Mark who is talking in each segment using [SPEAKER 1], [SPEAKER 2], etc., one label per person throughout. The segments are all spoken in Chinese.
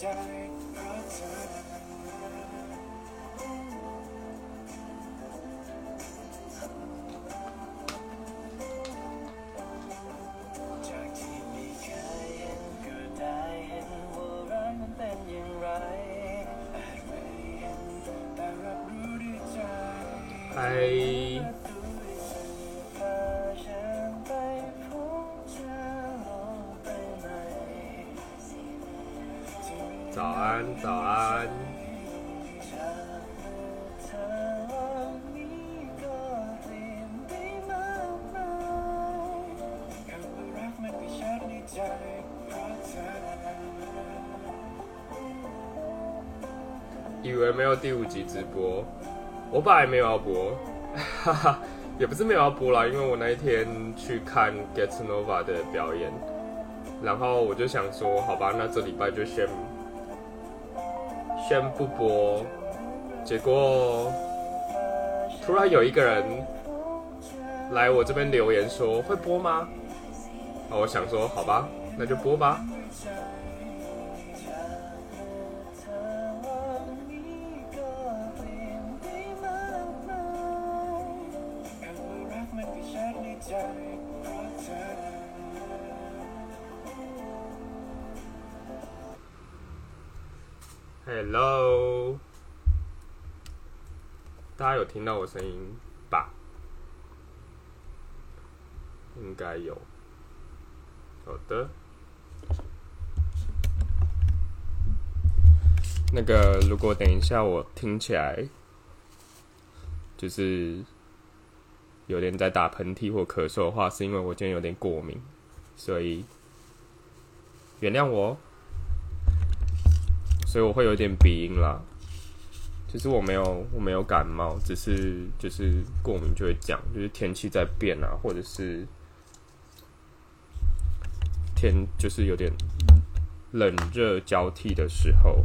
[SPEAKER 1] time 第五集直播，我本来没有要播，哈哈，也不是没有要播啦，因为我那一天去看 Get Nova 的表演，然后我就想说，好吧，那这礼拜就先先不播。结果突然有一个人来我这边留言说会播吗？那我想说，好吧，那就播吧。听到我声音吧？应该有。好的。那个，如果等一下我听起来就是有点在打喷嚏或咳嗽的话，是因为我今天有点过敏，所以原谅我。所以我会有点鼻音啦。其实我没有，我没有感冒，只是就是过敏就会讲，就是天气在变啊，或者是天就是有点冷热交替的时候。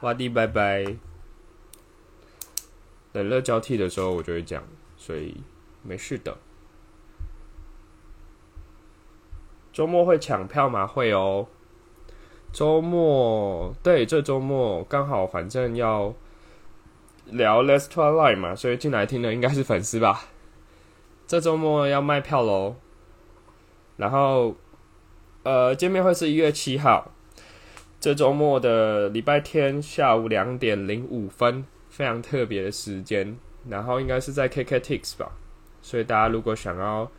[SPEAKER 1] 哇迪拜拜。冷热交替的时候，我就会讲，所以没事的。周末会抢票吗？会哦。周末对，这周末刚好，反正要聊《Let's Twilight》嘛，所以进来听的应该是粉丝吧。这周末要卖票喽。然后，呃，见面会是一月七号，这周末的礼拜天下午两点零五分，非常特别的时间。然后应该是在 KKTix 吧，所以大家如果想要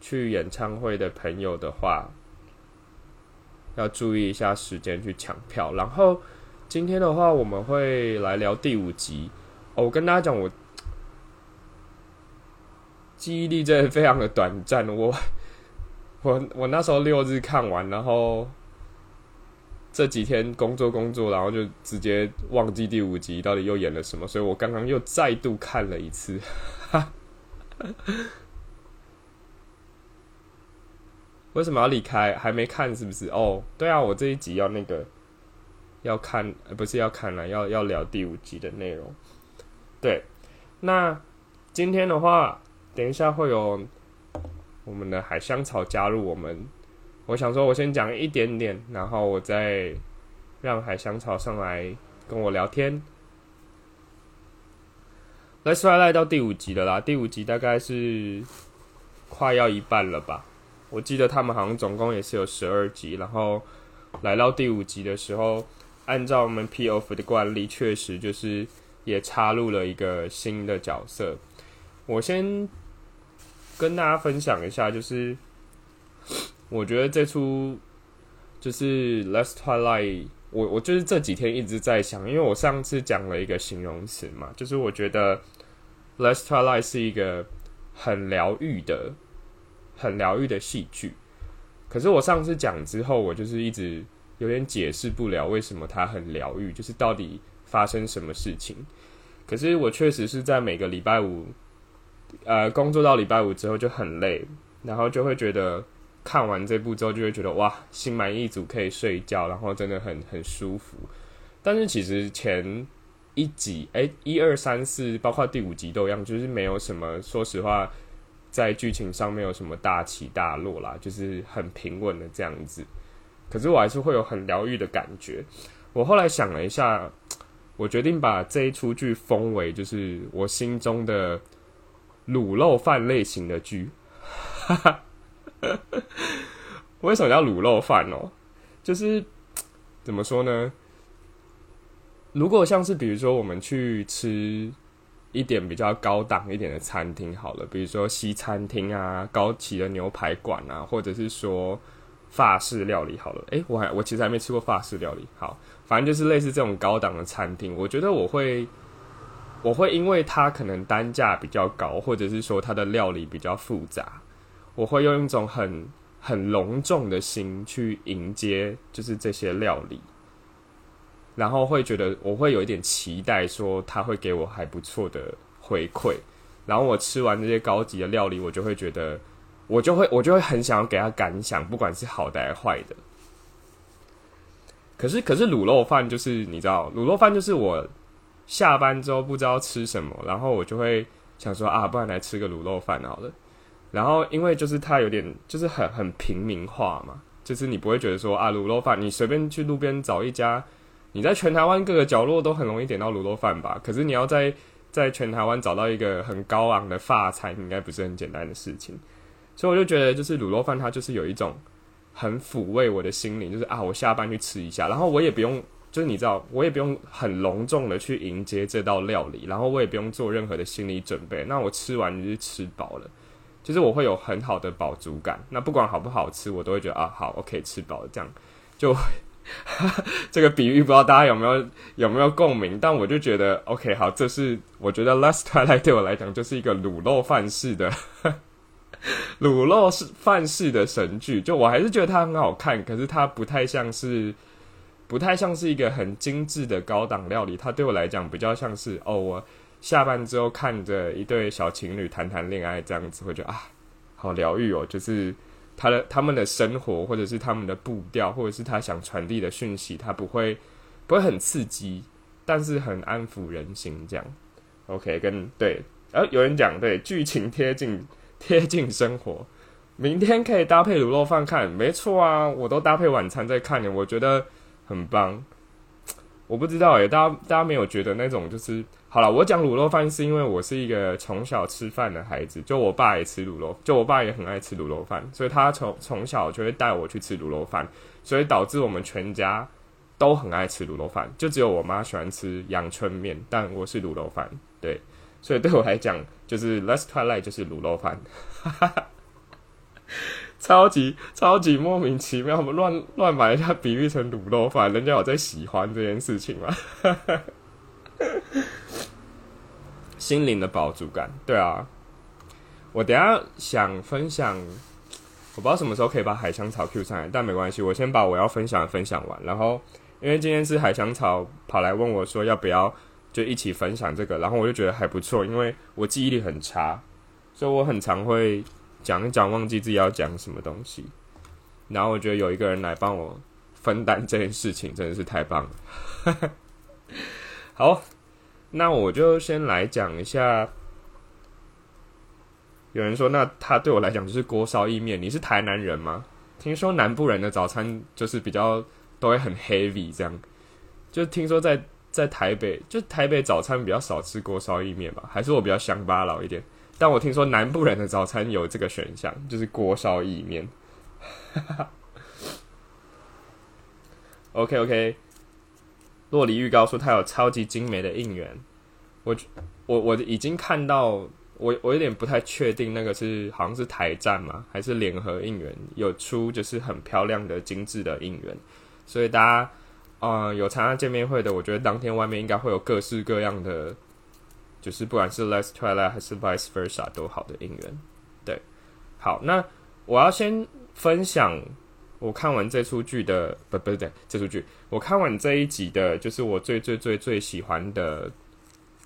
[SPEAKER 1] 去演唱会的朋友的话，要注意一下时间去抢票。然后今天的话，我们会来聊第五集。哦，我跟大家讲，我记忆力真的非常的短暂。我我我那时候六日看完，然后这几天工作工作，然后就直接忘记第五集到底又演了什么。所以我刚刚又再度看了一次。为什么要离开？还没看是不是？哦，对啊，我这一集要那个要看，不是要看了，要要聊第五集的内容。对，那今天的话，等一下会有我们的海香草加入我们。我想说，我先讲一点点，然后我再让海香草上来跟我聊天。Let's Fly 来到第五集了啦，第五集大概是快要一半了吧。我记得他们好像总共也是有十二集，然后来到第五集的时候，按照我们 P.O.F 的惯例，确实就是也插入了一个新的角色。我先跟大家分享一下，就是 我觉得这出就是《Last Twilight》，我我就是这几天一直在想，因为我上次讲了一个形容词嘛，就是我觉得《Last Twilight》是一个很疗愈的。很疗愈的戏剧，可是我上次讲之后，我就是一直有点解释不了为什么它很疗愈，就是到底发生什么事情。可是我确实是在每个礼拜五，呃，工作到礼拜五之后就很累，然后就会觉得看完这部之后就会觉得哇，心满意足，可以睡觉，然后真的很很舒服。但是其实前一集，哎、一二三四，包括第五集都一样，就是没有什么，说实话，在剧情上没有什么大起大落啦，就是很平稳的这样子。可是我还是会有很疗愈的感觉。我后来想了一下，我决定把这一出剧封为就是我心中的卤肉饭类型的剧。为什么叫卤肉饭哦？就是怎么说呢？如果像是比如说我们去吃一点比较高档一点的餐厅好了，比如说西餐厅啊、高级的牛排馆啊，或者是说法式料理好了。诶，我还我其实还没吃过法式料理。好，反正就是类似这种高档的餐厅，我觉得我会我会因为它可能单价比较高，或者是说它的料理比较复杂，我会用一种很很隆重的心去迎接，就是这些料理。然后会觉得我会有一点期待，说他会给我还不错的回馈。然后我吃完这些高级的料理，我就会觉得，我就会我就会很想要给他感想，不管是好的还是坏的。可是可是卤肉饭就是你知道，卤肉饭就是我下班之后不知道吃什么，然后我就会想说啊，不然来吃个卤肉饭好了。然后因为就是它有点就是很很平民化嘛，就是你不会觉得说啊卤肉饭，你随便去路边找一家。你在全台湾各个角落都很容易点到卤肉饭吧？可是你要在在全台湾找到一个很高昂的发餐，应该不是很简单的事情。所以我就觉得，就是卤肉饭它就是有一种很抚慰我的心灵，就是啊，我下班去吃一下，然后我也不用，就是你知道，我也不用很隆重的去迎接这道料理，然后我也不用做任何的心理准备，那我吃完就是吃饱了，就是我会有很好的饱足感。那不管好不好吃，我都会觉得啊，好，OK，吃饱了，这样就。这个比喻不知道大家有没有有没有共鸣，但我就觉得 OK 好，这是我觉得《Last Twilight》对我来讲就是一个卤肉饭式的 卤肉是饭式的神剧，就我还是觉得它很好看，可是它不太像是不太像是一个很精致的高档料理，它对我来讲比较像是哦，我下班之后看着一对小情侣谈谈恋爱这样子，会觉得啊，好疗愈哦，就是。他的他们的生活，或者是他们的步调，或者是他想传递的讯息，他不会不会很刺激，但是很安抚人心。这样，OK，跟对，呃，有人讲对，剧情贴近贴近生活，明天可以搭配卤肉饭看，没错啊，我都搭配晚餐在看呢，我觉得很棒。我不知道诶，大家大家没有觉得那种就是好了？我讲卤肉饭是因为我是一个从小吃饭的孩子，就我爸也吃卤肉，就我爸也很爱吃卤肉饭，所以他从从小就会带我去吃卤肉饭，所以导致我们全家都很爱吃卤肉饭，就只有我妈喜欢吃阳春面，但我是卤肉饭，对，所以对我来讲，就是 Last Twilight 就是卤肉饭。超级超级莫名其妙，我乱乱把人家比喻成卤肉饭，人家有在喜欢这件事情吗？心灵的饱足感，对啊。我等下想分享，我不知道什么时候可以把海香草 Q 上来，但没关系，我先把我要分享的分享完。然后，因为今天是海香草跑来问我说要不要就一起分享这个，然后我就觉得还不错，因为我记忆力很差，所以我很常会。讲一讲，忘记自己要讲什么东西，然后我觉得有一个人来帮我分担这件事情，真的是太棒了。好，那我就先来讲一下。有人说，那他对我来讲就是锅烧意面。你是台南人吗？听说南部人的早餐就是比较都会很 heavy，这样。就听说在在台北，就台北早餐比较少吃锅烧意面吧？还是我比较乡巴佬一点？但我听说南部人的早餐有这个选项，就是锅烧意面。OK OK，洛黎预告说他有超级精美的应援，我我我已经看到，我我有点不太确定那个是好像是台站嘛，还是联合应援有出就是很漂亮的精致的应援，所以大家啊有参加见面会的，我觉得当天外面应该会有各式各样的。就是不管是 Last Twilight 还是 Vice Versa 都好的应援，对，好，那我要先分享我看完这出剧的，不不对，这出剧我看完这一集的，就是我最最最最喜欢的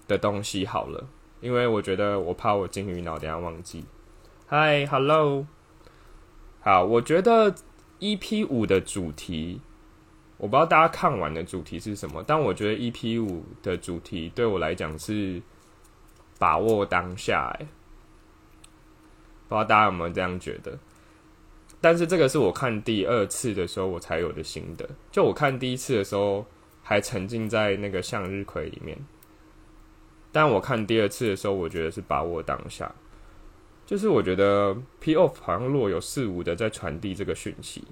[SPEAKER 1] 的东西好了，因为我觉得我怕我金鱼脑等下忘记。Hi，Hello，好，我觉得 EP 五的主题。我不知道大家看完的主题是什么，但我觉得 EP 五的主题对我来讲是把握当下。哎，不知道大家有没有这样觉得？但是这个是我看第二次的时候我才有的心得。就我看第一次的时候还沉浸在那个向日葵里面，但我看第二次的时候，我觉得是把握当下。就是我觉得 P off 好像若有似无的在传递这个讯息。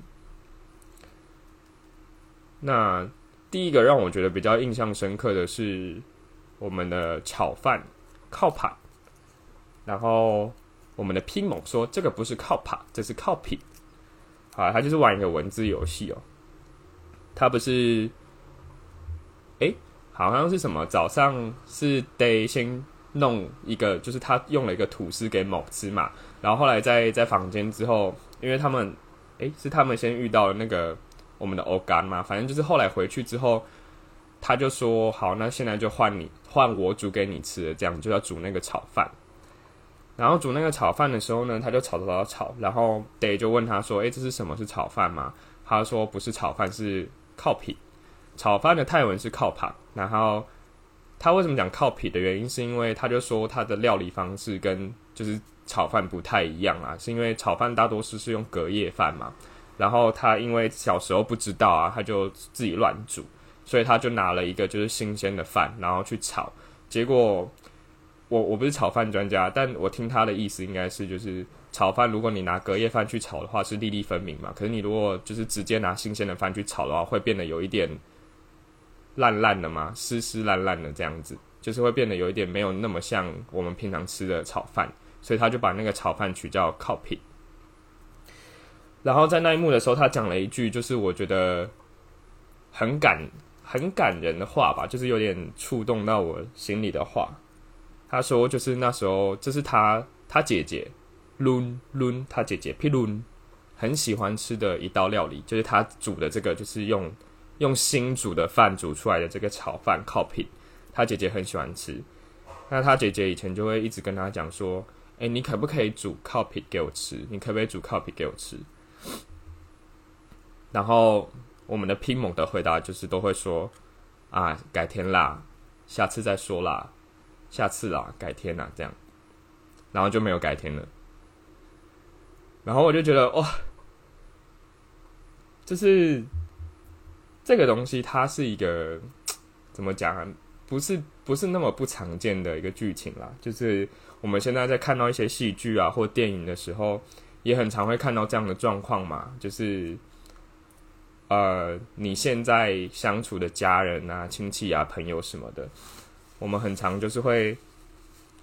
[SPEAKER 1] 那第一个让我觉得比较印象深刻的是我们的炒饭靠盘，然后我们的拼猛说这个不是靠盘，这是靠品。啊，他就是玩一个文字游戏哦。他不是，哎，好像是什么？早上是得先弄一个，就是他用了一个吐司给某吃嘛。然后后来在在房间之后，因为他们，哎，是他们先遇到那个我们的欧干嘛。反正就是后来回去之后，他就说：“好，那现在就换你，换我煮给你吃。”这样就要煮那个炒饭。然后煮那个炒饭的时候呢，他就炒炒炒炒，然后 Day 就问他说：“诶，这是什么？是炒饭吗？”他说：“不是炒饭，是靠皮。炒饭的泰文是靠旁。然后他为什么讲靠皮的原因，是因为他就说他的料理方式跟就是炒饭不太一样啊，是因为炒饭大多数是用隔夜饭嘛。然后他因为小时候不知道啊，他就自己乱煮，所以他就拿了一个就是新鲜的饭，然后去炒，结果。我我不是炒饭专家，但我听他的意思应该是，就是炒饭，如果你拿隔夜饭去炒的话，是粒粒分明嘛。可是你如果就是直接拿新鲜的饭去炒的话，会变得有一点烂烂的嘛，湿湿烂烂的这样子，就是会变得有一点没有那么像我们平常吃的炒饭。所以他就把那个炒饭取叫 copy。然后在那一幕的时候，他讲了一句，就是我觉得很感很感人的话吧，就是有点触动到我心里的话。他说：“就是那时候，这是他他姐姐伦伦，他姐姐皮伦很喜欢吃的一道料理，就是他煮的这个，就是用用新煮的饭煮出来的这个炒饭靠皮，他姐姐很喜欢吃。那他姐姐以前就会一直跟他讲说：，哎，你可不可以煮靠皮给我吃？你可不可以煮靠皮给我吃？然后我们的拼猛的回答就是都会说：，啊，改天啦，下次再说啦。”下次啦，改天啦，这样，然后就没有改天了。然后我就觉得，哇，就是这个东西，它是一个怎么讲啊？不是不是那么不常见的一个剧情啦。就是我们现在在看到一些戏剧啊或电影的时候，也很常会看到这样的状况嘛。就是呃，你现在相处的家人啊、亲戚啊、朋友什么的。我们很长就是会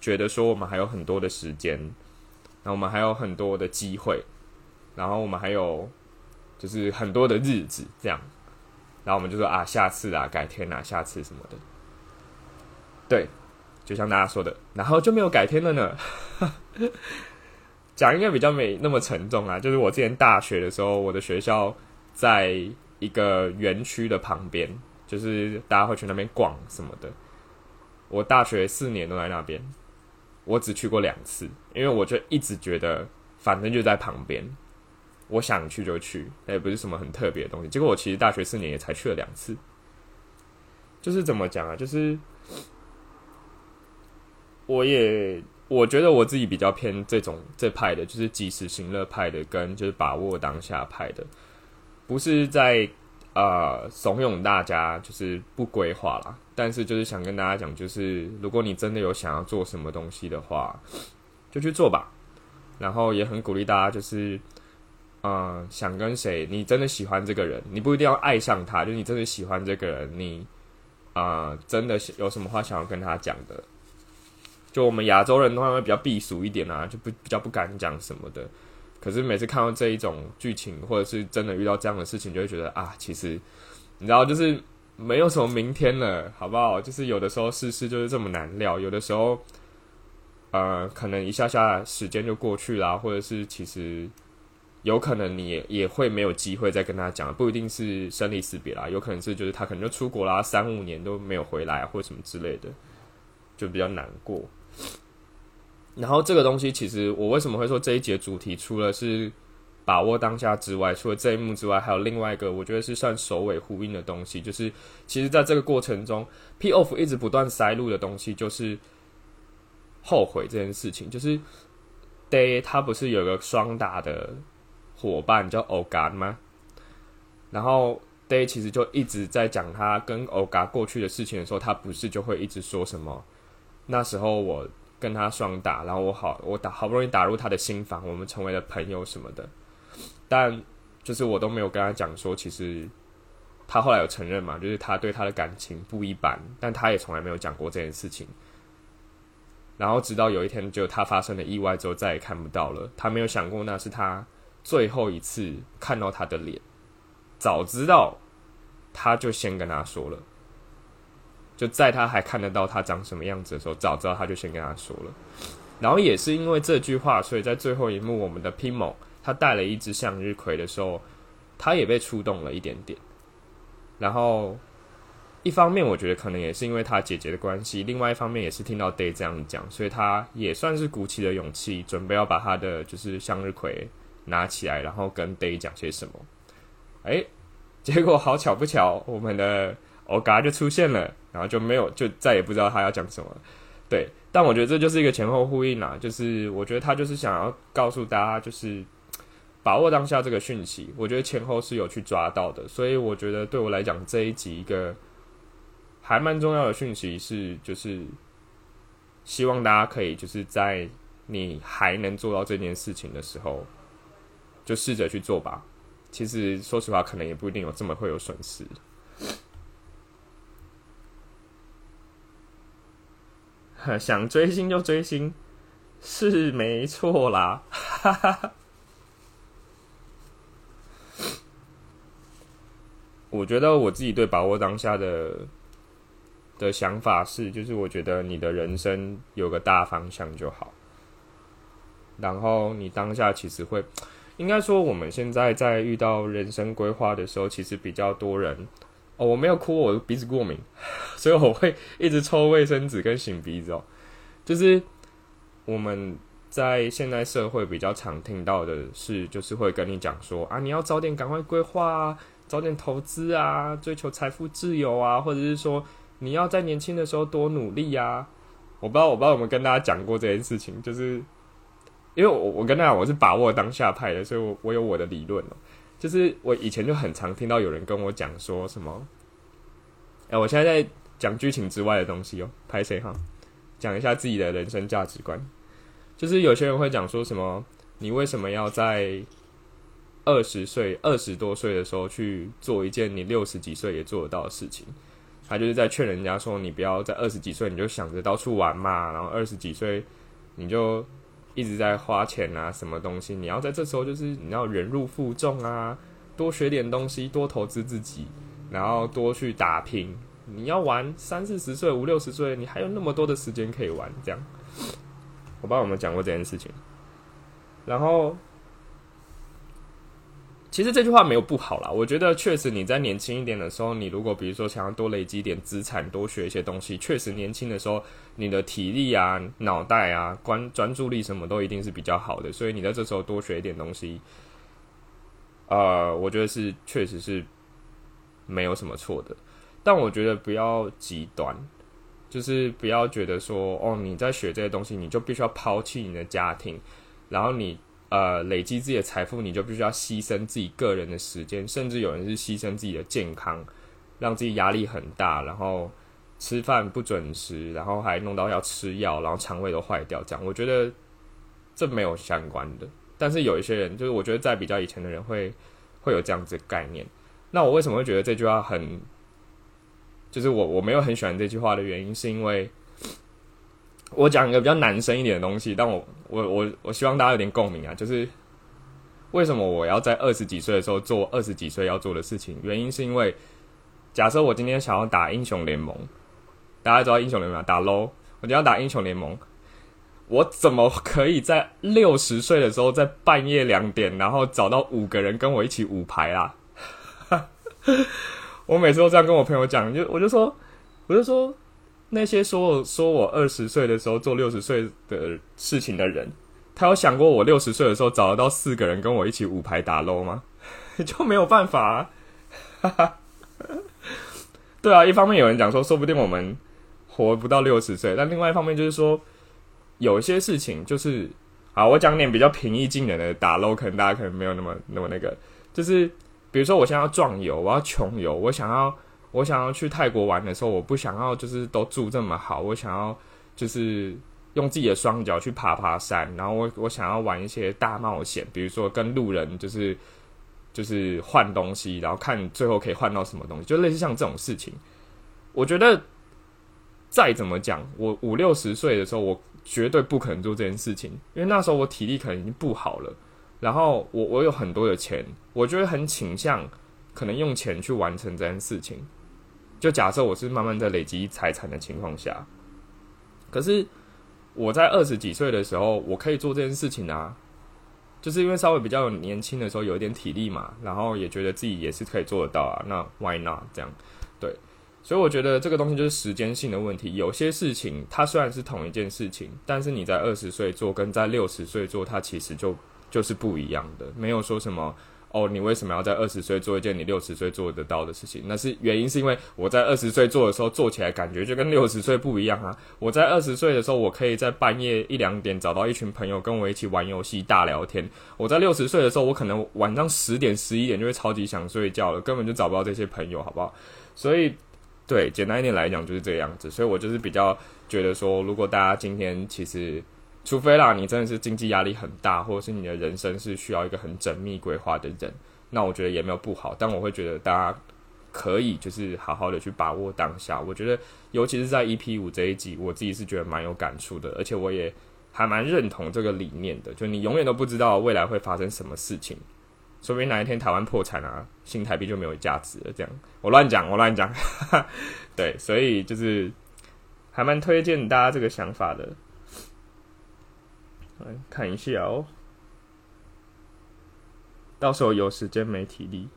[SPEAKER 1] 觉得说，我们还有很多的时间，然后我们还有很多的机会，然后我们还有就是很多的日子这样，然后我们就说啊，下次啊，改天啊，下次什么的，对，就像大家说的，然后就没有改天了呢。讲应该比较没那么沉重啊，就是我之前大学的时候，我的学校在一个园区的旁边，就是大家会去那边逛什么的。我大学四年都在那边，我只去过两次，因为我就一直觉得反正就在旁边，我想去就去，那也不是什么很特别的东西。结果我其实大学四年也才去了两次，就是怎么讲啊？就是我也我觉得我自己比较偏这种这派的，就是及时行乐派的，跟就是把握当下派的，不是在。呃，怂恿大家就是不规划啦。但是就是想跟大家讲，就是如果你真的有想要做什么东西的话，就去做吧。然后也很鼓励大家，就是嗯，想跟谁，你真的喜欢这个人，你不一定要爱上他，就你真的喜欢这个人，你啊，真的有什么话想要跟他讲的，就我们亚洲人的话会比较避俗一点啊，就不比较不敢讲什么的。可是每次看到这一种剧情，或者是真的遇到这样的事情，就会觉得啊，其实你知道，就是没有什么明天了，好不好？就是有的时候事事就是这么难料，有的时候，呃，可能一下下时间就过去了，或者是其实有可能你也也会没有机会再跟他讲，不一定是生离死别啦，有可能是就是他可能就出国啦，三五年都没有回来，或者什么之类的，就比较难过。然后这个东西其实我为什么会说这一节主题除了是把握当下之外，除了这一幕之外，还有另外一个我觉得是算首尾呼应的东西，就是其实在这个过程中，P off 一直不断塞入的东西，就是后悔这件事情。就是 Day 他不是有个双打的伙伴叫 Oga 吗？然后 Day 其实就一直在讲他跟 Oga 过去的事情的时候，他不是就会一直说什么？那时候我跟他双打，然后我好我打好不容易打入他的心房，我们成为了朋友什么的。但就是我都没有跟他讲说，其实他后来有承认嘛，就是他对他的感情不一般，但他也从来没有讲过这件事情。然后直到有一天，就他发生了意外之后，再也看不到了。他没有想过那是他最后一次看到他的脸。早知道，他就先跟他说了。就在他还看得到他长什么样子的时候，早知道他就先跟他说了。然后也是因为这句话，所以在最后一幕，我们的 Pimo 他带了一只向日葵的时候，他也被触动了一点点。然后一方面，我觉得可能也是因为他姐姐的关系；，另外一方面，也是听到 Day 这样讲，所以他也算是鼓起了勇气，准备要把他的就是向日葵拿起来，然后跟 Day 讲些什么。哎，结果好巧不巧，我们的 Oga 就出现了，然后就没有，就再也不知道他要讲什么。对，但我觉得这就是一个前后呼应啦，就是我觉得他就是想要告诉大家，就是把握当下这个讯息。我觉得前后是有去抓到的，所以我觉得对我来讲这一集一个还蛮重要的讯息是，就是希望大家可以就是在你还能做到这件事情的时候，就试着去做吧。其实说实话，可能也不一定有这么会有损失。想追星就追星，是没错啦。哈哈哈我觉得我自己对把握当下的的想法是，就是我觉得你的人生有个大方向就好。然后你当下其实会，应该说我们现在在遇到人生规划的时候，其实比较多人。哦，我没有哭，我鼻子过敏，所以我会一直抽卫生纸跟擤鼻子哦。就是我们在现代社会比较常听到的是，就是会跟你讲说啊，你要早点赶快规划啊，早点投资啊，追求财富自由啊，或者是说你要在年轻的时候多努力啊。我不知道，我不知道有没有跟大家讲过这件事情，就是因为我我跟大家我是把握当下派的，所以我我有我的理论哦。就是我以前就很常听到有人跟我讲说什么，哎，我现在在讲剧情之外的东西哦，拍谁哈？讲一下自己的人生价值观，就是有些人会讲说什么，你为什么要在二十岁、二十多岁的时候去做一件你六十几岁也做得到的事情？他就是在劝人家说，你不要在二十几岁你就想着到处玩嘛，然后二十几岁你就。一直在花钱啊，什么东西？你要在这时候就是你要忍辱负重啊，多学点东西，多投资自己，然后多去打拼。你要玩三四十岁、五六十岁，你还有那么多的时间可以玩。这样，我不知道有没有讲过这件事情。然后。其实这句话没有不好啦，我觉得确实你在年轻一点的时候，你如果比如说想要多累积点资产，多学一些东西，确实年轻的时候你的体力啊、脑袋啊、关专注力什么都一定是比较好的，所以你在这时候多学一点东西，呃，我觉得是确实是没有什么错的。但我觉得不要极端，就是不要觉得说哦，你在学这些东西，你就必须要抛弃你的家庭，然后你。呃，累积自己的财富，你就必须要牺牲自己个人的时间，甚至有人是牺牲自己的健康，让自己压力很大，然后吃饭不准时，然后还弄到要吃药，然后肠胃都坏掉。这样，我觉得这没有相关的。但是有一些人，就是我觉得在比较以前的人会会有这样子概念。那我为什么会觉得这句话很，就是我我没有很喜欢这句话的原因，是因为。我讲一个比较男生一点的东西，但我我我我希望大家有点共鸣啊，就是为什么我要在二十几岁的时候做二十几岁要做的事情？原因是因为，假设我今天想要打英雄联盟，大家知道英雄联盟打 low，我就要打英雄联盟，我怎么可以在六十岁的时候在半夜两点，然后找到五个人跟我一起五排啊？我每次都这样跟我朋友讲，就我就说，我就说。那些说我说我二十岁的时候做六十岁的事情的人，他有想过我六十岁的时候找得到四个人跟我一起五排打 LO 吗？就没有办法、啊。对啊，一方面有人讲说，说不定我们活不到六十岁，但另外一方面就是说，有一些事情就是，啊，我讲点比较平易近人的打 LO，可能大家可能没有那么那么那个，就是比如说我现在要壮游，我要穷游，我想要我想要去泰国玩的时候，我不想要就是都住这么好，我想要就是用自己的双脚去爬爬山，然后我我想要玩一些大冒险，比如说跟路人就是就是换东西，然后看最后可以换到什么东西，就类似像这种事情。我觉得再怎么讲，我五六十岁的时候，我绝对不可能做这件事情，因为那时候我体力可能已经不好了，然后我我有很多的钱，我觉得很倾向可能用钱去完成这件事情。就假设我是慢慢在累积财产的情况下，可是我在二十几岁的时候，我可以做这件事情啊，就是因为稍微比较年轻的时候有一点体力嘛，然后也觉得自己也是可以做得到啊，那 why not 这样？对，所以我觉得这个东西就是时间性的问题。有些事情它虽然是同一件事情，但是你在二十岁做跟在六十岁做，它其实就就是不一样的，没有说什么。哦，你为什么要在二十岁做一件你六十岁做得到的事情？那是原因是因为我在二十岁做的时候做起来感觉就跟六十岁不一样啊！我在二十岁的时候，我可以在半夜一两点找到一群朋友跟我一起玩游戏、大聊天。我在六十岁的时候，我可能晚上十点、十一点就会超级想睡觉了，根本就找不到这些朋友，好不好？所以，对，简单一点来讲就是这样子。所以我就是比较觉得说，如果大家今天其实。除非啦，你真的是经济压力很大，或者是你的人生是需要一个很缜密规划的人，那我觉得也没有不好。但我会觉得大家可以就是好好的去把握当下。我觉得尤其是在 EP 五这一集，我自己是觉得蛮有感触的，而且我也还蛮认同这个理念的。就你永远都不知道未来会发生什么事情，说不定哪一天台湾破产啊，新台币就没有价值了。这样我乱讲，我乱讲。对，所以就是还蛮推荐大家这个想法的。来看一下哦，到时候有时间没体力，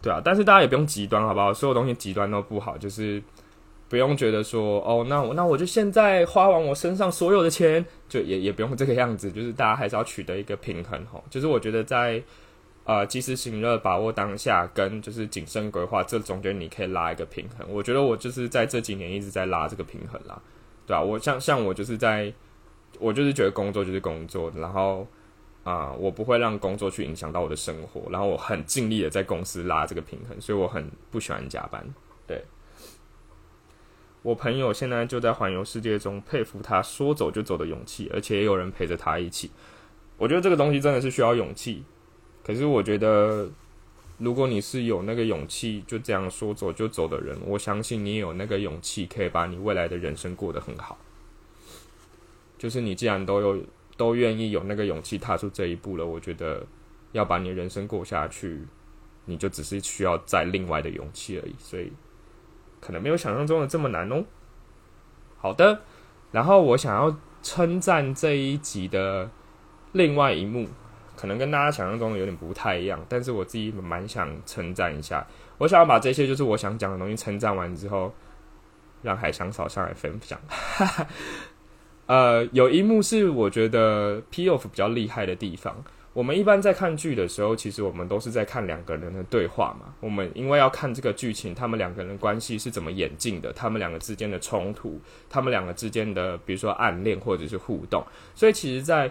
[SPEAKER 1] 对啊，但是大家也不用极端，好不好？所有东西极端都不好，就是不用觉得说哦，那我那我就现在花完我身上所有的钱，就也也不用这个样子，就是大家还是要取得一个平衡哈。就是我觉得在呃及时行乐、把握当下跟就是谨慎规划这中间，你可以拉一个平衡。我觉得我就是在这几年一直在拉这个平衡啦，对啊，我像像我就是在。我就是觉得工作就是工作，然后啊，我不会让工作去影响到我的生活，然后我很尽力的在公司拉这个平衡，所以我很不喜欢加班。对，我朋友现在就在环游世界中，佩服他说走就走的勇气，而且也有人陪着他一起。我觉得这个东西真的是需要勇气，可是我觉得如果你是有那个勇气就这样说走就走的人，我相信你有那个勇气可以把你未来的人生过得很好。就是你既然都有都愿意有那个勇气踏出这一步了，我觉得要把你人生过下去，你就只是需要再另外的勇气而已，所以可能没有想象中的这么难哦。好的，然后我想要称赞这一集的另外一幕，可能跟大家想象中的有点不太一样，但是我自己蛮想称赞一下。我想要把这些就是我想讲的东西称赞完之后，让海香嫂上来分享。呃，有一幕是我觉得 P off 比较厉害的地方。我们一般在看剧的时候，其实我们都是在看两个人的对话嘛。我们因为要看这个剧情，他们两个人关系是怎么演进的，他们两个之间的冲突，他们两个之间的比如说暗恋或者是互动。所以其实，在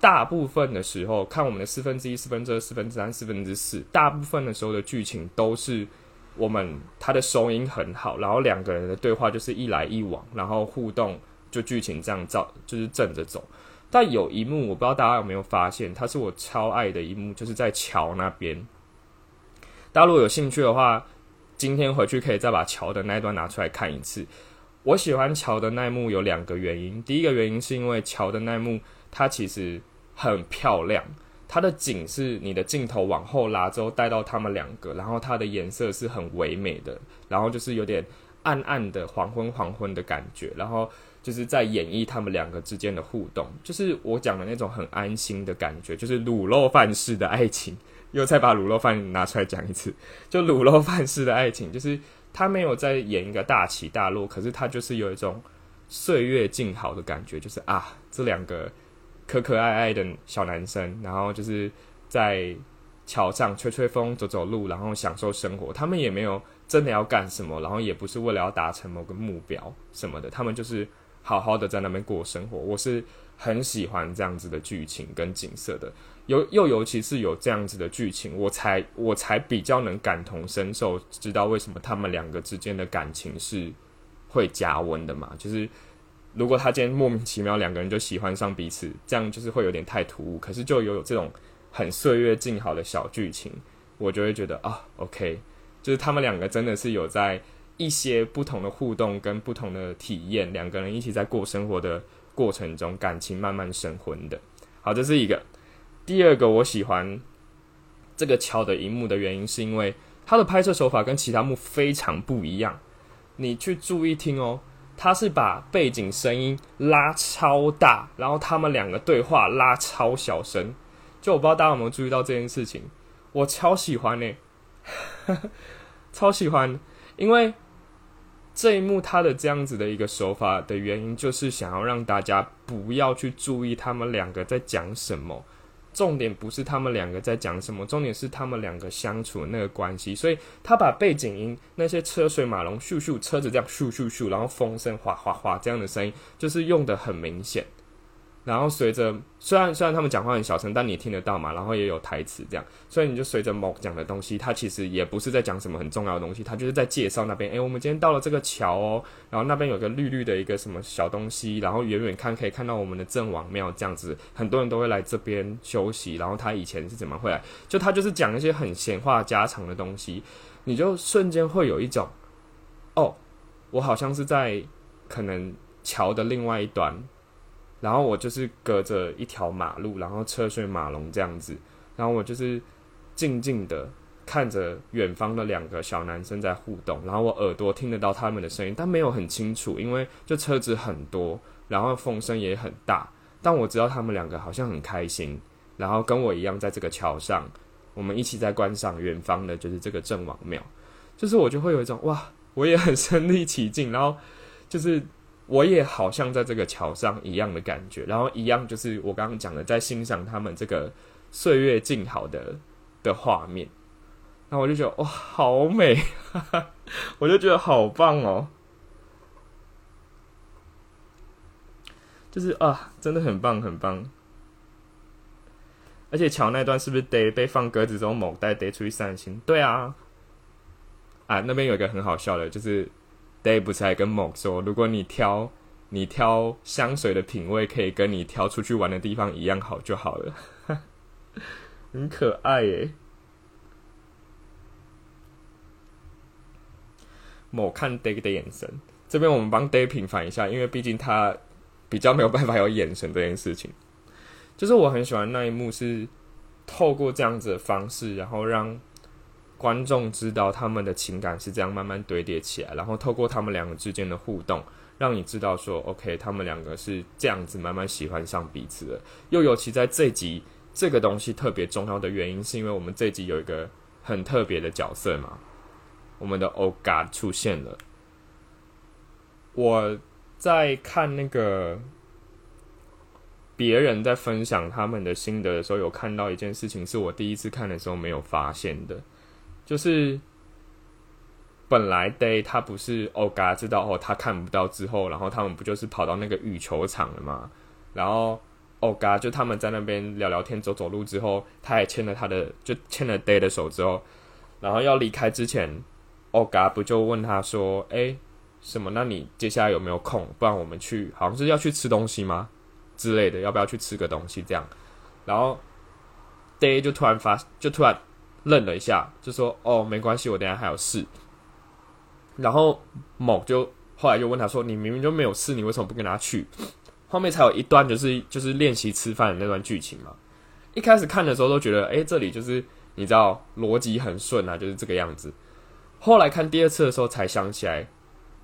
[SPEAKER 1] 大部分的时候，看我们的四分之一、四分之二、四分之三、四分之四，大部分的时候的剧情都是我们他的收音很好，然后两个人的对话就是一来一往，然后互动。就剧情这样照，就是正着走。但有一幕，我不知道大家有没有发现，它是我超爱的一幕，就是在桥那边。大家如果有兴趣的话，今天回去可以再把桥的那一段拿出来看一次。我喜欢桥的那一幕有两个原因，第一个原因是因为桥的那一幕它其实很漂亮，它的景是你的镜头往后拉之后带到他们两个，然后它的颜色是很唯美的，然后就是有点暗暗的黄昏黄昏的感觉，然后。就是在演绎他们两个之间的互动，就是我讲的那种很安心的感觉，就是卤肉饭式的爱情。又再把卤肉饭拿出来讲一次，就卤肉饭式的爱情，就是他没有在演一个大起大落，可是他就是有一种岁月静好的感觉，就是啊，这两个可可爱爱的小男生，然后就是在桥上吹吹风、走走路，然后享受生活。他们也没有真的要干什么，然后也不是为了要达成某个目标什么的，他们就是好好的在那边过生活。我是很喜欢这样子的剧情跟景色的，尤又尤其是有这样子的剧情，我才我才比较能感同身受，知道为什么他们两个之间的感情是会加温的嘛，就是。如果他今天莫名其妙两个人就喜欢上彼此，这样就是会有点太突兀。可是就有有这种很岁月静好的小剧情，我就会觉得啊，OK，就是他们两个真的是有在一些不同的互动跟不同的体验，两个人一起在过生活的过程中，感情慢慢升温的。好，这是一个。第二个我喜欢这个桥的荧幕的原因，是因为它的拍摄手法跟其他幕非常不一样。你去注意听哦。它是把背景声音拉超大，然后他们两个对话拉超小声，就我不知道大家有没有注意到这件事情，我超喜欢呢，超喜欢，因为这一幕他的这样子的一个手法的原因，就是想要让大家不要去注意他们两个在讲什么。重点不是他们两个在讲什么，重点是他们两个相处那个关系。所以他把背景音那些车水马龙、咻咻车子这样咻咻咻，然后风声哗哗哗这样的声音，就是用的很明显。然后随着虽然虽然他们讲话很小声，但你听得到嘛？然后也有台词这样，所以你就随着某讲的东西，他其实也不是在讲什么很重要的东西，他就是在介绍那边。诶，我们今天到了这个桥哦，然后那边有个绿绿的一个什么小东西，然后远远看可以看到我们的郑王庙这样子，很多人都会来这边休息。然后他以前是怎么会来？就他就是讲一些很闲话家常的东西，你就瞬间会有一种，哦，我好像是在可能桥的另外一端。然后我就是隔着一条马路，然后车水马龙这样子，然后我就是静静的看着远方的两个小男生在互动，然后我耳朵听得到他们的声音，但没有很清楚，因为就车子很多，然后风声也很大，但我知道他们两个好像很开心，然后跟我一样在这个桥上，我们一起在观赏远方的就是这个郑王庙，就是我就会有一种哇，我也很身临其境，然后就是。我也好像在这个桥上一样的感觉，然后一样就是我刚刚讲的，在欣赏他们这个岁月静好的的画面，然后我就觉得哇，好美，我就觉得好棒哦，就是啊，真的很棒很棒，而且桥那段是不是得被放鸽子之后某带得出去散心？对啊，啊，那边有一个很好笑的，就是。Day 不是还跟某说，如果你挑你挑香水的品味，可以跟你挑出去玩的地方一样好就好了，很可爱耶。某看 Day 的眼神，这边我们帮 Day 平反一下，因为毕竟他比较没有办法有眼神这件事情。就是我很喜欢那一幕，是透过这样子的方式，然后让。观众知道他们的情感是这样慢慢堆叠起来，然后透过他们两个之间的互动，让你知道说，OK，他们两个是这样子慢慢喜欢上彼此的。又尤其在这集，这个东西特别重要的原因，是因为我们这集有一个很特别的角色嘛，我们的 Oh God 出现了。我在看那个别人在分享他们的心得的时候，有看到一件事情，是我第一次看的时候没有发现的。就是本来 Day 他不是 Oga 知道哦，他看不到之后，然后他们不就是跑到那个羽球场了吗？然后 Oga 就他们在那边聊聊天、走走路之后，他也牵了他的，就牵了 Day 的手之后，然后要离开之前，Oga 不就问他说：“哎，什么？那你接下来有没有空？不然我们去，好像是要去吃东西吗？之类的，要不要去吃个东西？这样。”然后 Day 就突然发，就突然。愣了一下，就说：“哦，没关系，我等下还有事。”然后某就后来就问他说：“你明明就没有事，你为什么不跟他去？”后面才有一段就是就是练习吃饭的那段剧情嘛。一开始看的时候都觉得，哎，这里就是你知道逻辑很顺啊，就是这个样子。后来看第二次的时候才想起来，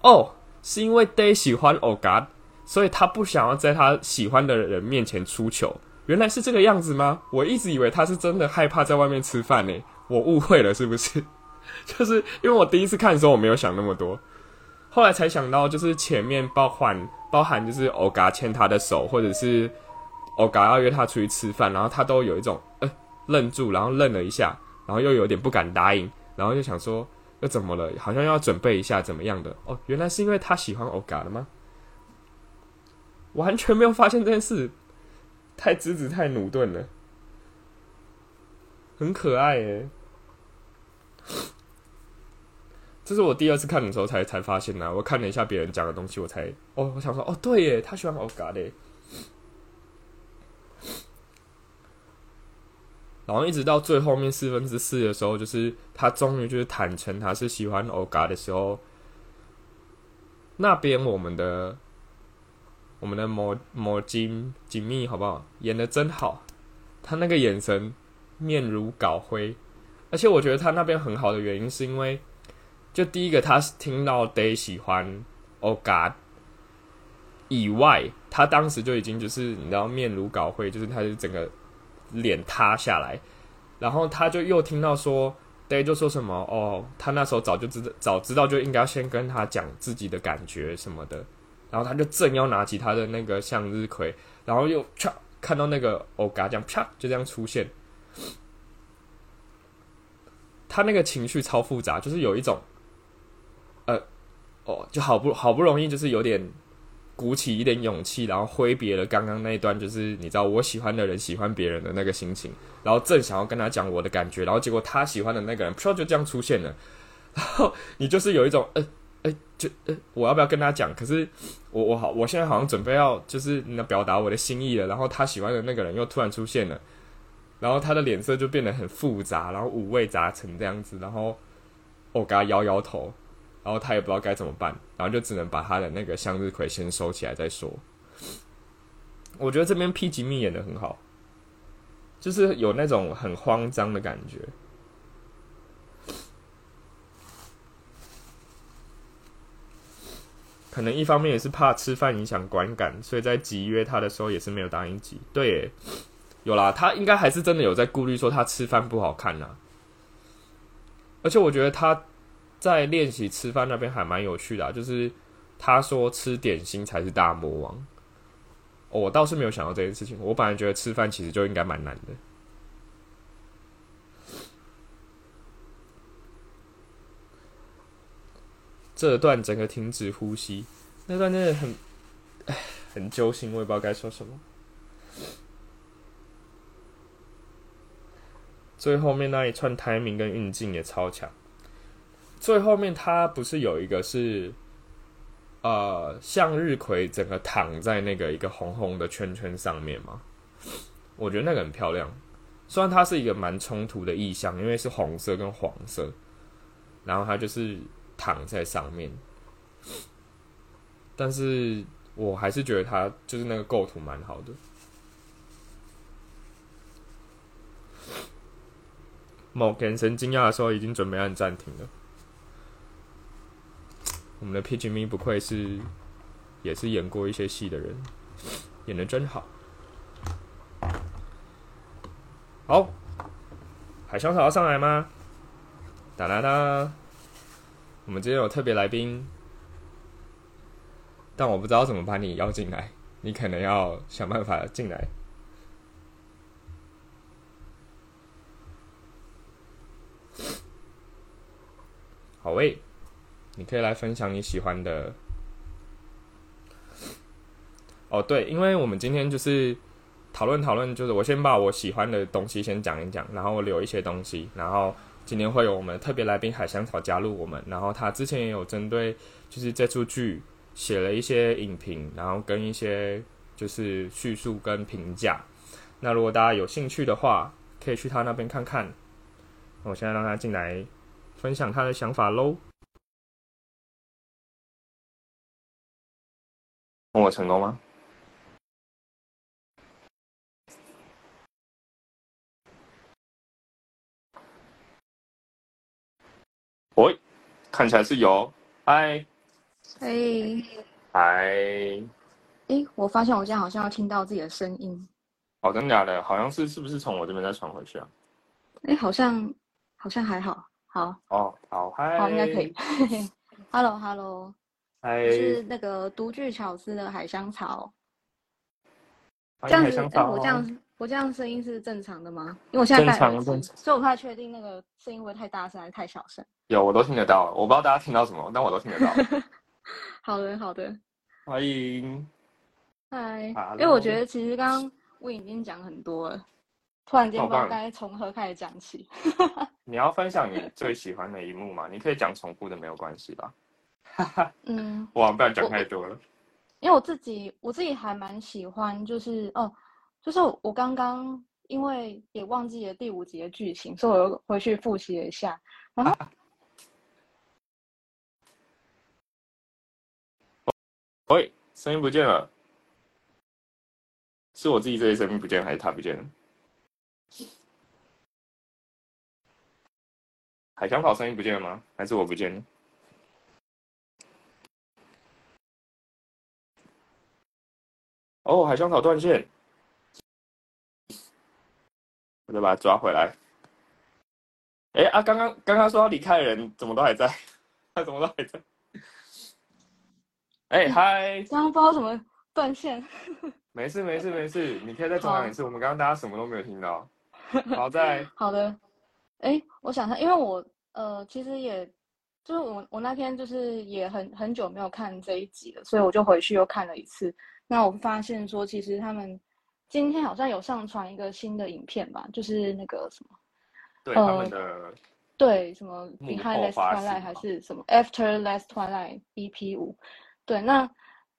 [SPEAKER 1] 哦，是因为 Day 喜欢 Oga，所以他不想要在他喜欢的人面前出糗。原来是这个样子吗？我一直以为他是真的害怕在外面吃饭呢。我误会了，是不是？就是因为我第一次看的时候，我没有想那么多，后来才想到，就是前面包含包含就是欧嘎牵他的手，或者是欧嘎要约他出去吃饭，然后他都有一种呃愣住，然后愣了一下，然后又有点不敢答应，然后就想说又怎么了？好像要准备一下怎么样的？哦，原来是因为他喜欢欧嘎了吗？完全没有发现这件事，太直子太努钝了，很可爱耶。这是我第二次看的时候才才发现的。我看了一下别人讲的东西，我才哦，我想说哦，对耶，他喜欢欧嘎的。然后一直到最后面四分之四的时候，就是他终于就是坦诚他是喜欢欧嘎的时候，那边我们的我们的魔魔金锦密好不好？演的真好，他那个眼神面如槁灰，而且我觉得他那边很好的原因是因为。就第一个，他是听到 Day 喜欢 Oh God 以外，他当时就已经就是你知道面如槁灰，就是他是整个脸塌下来，然后他就又听到说 Day 就说什么哦，他那时候早就知道早知道就应该先跟他讲自己的感觉什么的，然后他就正要拿起他的那个向日葵，然后又啪看到那个 Oh God 这样啪就这样出现，他那个情绪超复杂，就是有一种。呃哦，就好不好不容易，就是有点鼓起一点勇气，然后挥别了刚刚那一段，就是你知道我喜欢的人喜欢别人的那个心情，然后正想要跟他讲我的感觉，然后结果他喜欢的那个人噗就这样出现了，然后你就是有一种呃呃，就呃我要不要跟他讲？可是我我好，我现在好像准备要就是那表达我的心意了，然后他喜欢的那个人又突然出现了，然后他的脸色就变得很复杂，然后五味杂陈这样子，然后我给他摇摇头。然后他也不知道该怎么办，然后就只能把他的那个向日葵先收起来再说。我觉得这边 P 吉密演的很好，就是有那种很慌张的感觉。可能一方面也是怕吃饭影响观感，所以在集约他的时候也是没有答应集。对，有啦，他应该还是真的有在顾虑说他吃饭不好看呐。而且我觉得他。在练习吃饭那边还蛮有趣的，就是他说吃点心才是大魔王。我倒是没有想到这件事情，我本来觉得吃饭其实就应该蛮难的。这段整个停止呼吸，那段真的很，唉，很揪心，我也不知道该说什么。最后面那一串 timing 跟运镜也超强。最后面，他不是有一个是，呃，向日葵整个躺在那个一个红红的圈圈上面吗？我觉得那个很漂亮。虽然它是一个蛮冲突的意象，因为是红色跟黄色，然后它就是躺在上面，但是我还是觉得它就是那个构图蛮好的。某眼神惊讶的时候，已经准备按暂停了。我们的 P G M 不愧是，也是演过一些戏的人，演的真好。好，海香草要上来吗？哒哒哒！我们今天有特别来宾，但我不知道怎么把你邀进来，你可能要想办法进来。好喂。你可以来分享你喜欢的。哦，对，因为我们今天就是讨论讨论，就是我先把我喜欢的东西先讲一讲，然后留一些东西，然后今天会有我们特别来宾海香草加入我们，然后他之前也有针对就是这出剧写了一些影评，然后跟一些就是叙述跟评价。那如果大家有兴趣的话，可以去他那边看看。我现在让他进来分享他的想法喽。我成功吗？喂，看起来是有。嗨，
[SPEAKER 2] 嘿，
[SPEAKER 1] 嗨。
[SPEAKER 2] 哎，我发现我现在好像要听到自己的声音。
[SPEAKER 1] 哦，真的假的？好像是，是不是从我这边再传回去啊？
[SPEAKER 2] 哎，好像，好像还好。好。
[SPEAKER 1] 哦，好，嗨。
[SPEAKER 2] 好，应该可以。Hello，Hello。
[SPEAKER 1] 嗨是
[SPEAKER 2] 那个独具巧思的海香草。这样子。我这样我这样声音是正常的吗？因为我现在戴耳
[SPEAKER 1] 正常正，常
[SPEAKER 2] 所以我不太确定那个声音会不会太大声还是太小声。
[SPEAKER 1] 有，我都听得到。我不知道大家听到什么，但我都听得到。
[SPEAKER 2] 好的，好的，
[SPEAKER 1] 欢迎。
[SPEAKER 2] 嗨。因为我觉得其实刚刚我已经讲很多了，突然间不知道该从何开始讲起。
[SPEAKER 1] 你要分享你最喜欢的一幕吗？你可以讲重复的，没有关系吧？
[SPEAKER 2] 嗯，
[SPEAKER 1] 哇，不要讲太多了。
[SPEAKER 2] 因为我自己我自己还蛮喜欢，就是哦，就是我刚刚因为也忘记了第五集的剧情，所以我又回去复习了一下。然后
[SPEAKER 1] 喂，声音不见了，是我自己这里声音不见了，还是他不见了？海香草声音不见了吗？还是我不见了？哦，海香草断线，我再把它抓回来。哎啊，刚刚刚刚说要离开的人怎么都还在？他怎么都还在？哎、嗨！
[SPEAKER 2] 刚刚不知道怎么断线。
[SPEAKER 1] 没事没事没事，你可以再重讲一次。我们刚刚大家什么都没有听到。好在
[SPEAKER 2] 好的，哎，我想想，因为我呃，其实也就是我我那天就是也很很久没有看这一集了，所以我就回去又看了一次。那我发现说，其实他们今天好像有上传一个新的影片吧，就是那个什么
[SPEAKER 1] 对
[SPEAKER 2] 呃
[SPEAKER 1] 他们的
[SPEAKER 2] 对什么 Behind
[SPEAKER 1] 后
[SPEAKER 2] Last Twilight 还是什么 After Last Twilight EP 五，对，那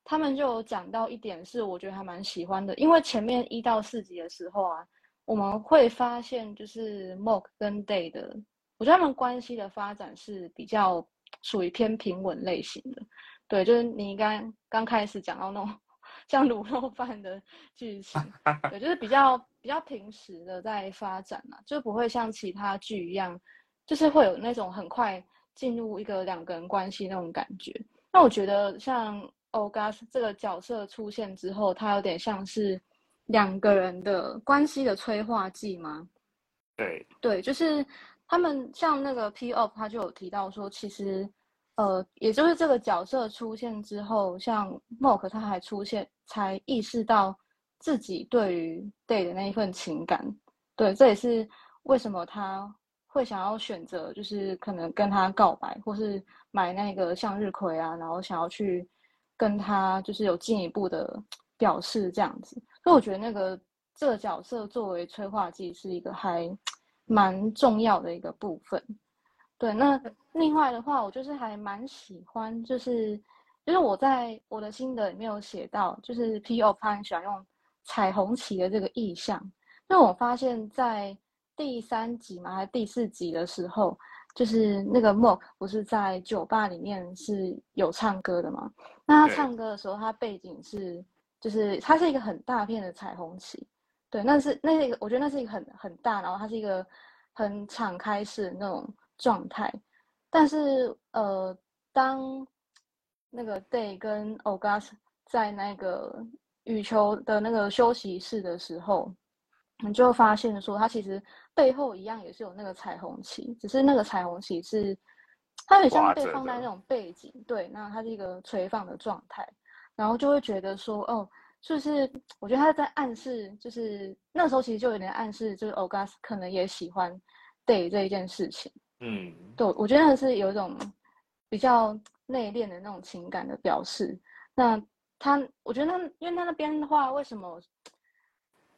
[SPEAKER 2] 他们就有讲到一点是我觉得还蛮喜欢的，因为前面一到四集的时候啊，我们会发现就是 Mock 跟 Day 的，我觉得他们关系的发展是比较属于偏平稳类型的，对，就是你刚刚开始讲到那种 像卤肉饭的剧情，对，就是比较比较平时的在发展嘛，就不会像其他剧一样，就是会有那种很快进入一个两个人关系那种感觉。那我觉得像 Ogas 这个角色出现之后，他有点像是两个人的关系的催化剂吗？
[SPEAKER 1] 对
[SPEAKER 2] 对，就是他们像那个 P Up，他就有提到说，其实呃，也就是这个角色出现之后，像 Mock 他还出现，才意识到自己对于 Day 的那一份情感。对，这也是为什么他会想要选择，就是可能跟他告白，或是买那个向日葵啊，然后想要去跟他就是有进一步的表示这样子。所以我觉得那个这个角色作为催化剂是一个还蛮重要的一个部分。对，那另外的话，我就是还蛮喜欢，就是就是我在我的心得里面有写到，就是 P O 他很喜欢用彩虹旗的这个意象。因为我发现，在第三集嘛，还是第四集的时候，就是那个 Mock 不是在酒吧里面是有唱歌的嘛？那他唱歌的时候，他背景是就是它是一个很大片的彩虹旗，对，那是那是一个，我觉得那是一个很很大，然后它是一个很敞开式的那种状态。但是呃，当那个 Day 跟 August 在那个羽球的那个休息室的时候，你就会发现说，它其实背后一样也是有那个彩虹旗，只是那个彩虹旗是它很像是被放在那种背景，对，那它是一个垂放的状态，然后就会觉得说，哦，就是我觉得他在暗示，就是那时候其实就有点暗示，就是 Ogas 可能也喜欢 Day 这一件事情。
[SPEAKER 1] 嗯，
[SPEAKER 2] 对，我觉得那是有一种比较内敛的那种情感的表示。那他，我觉得那因为他那边的话，为什么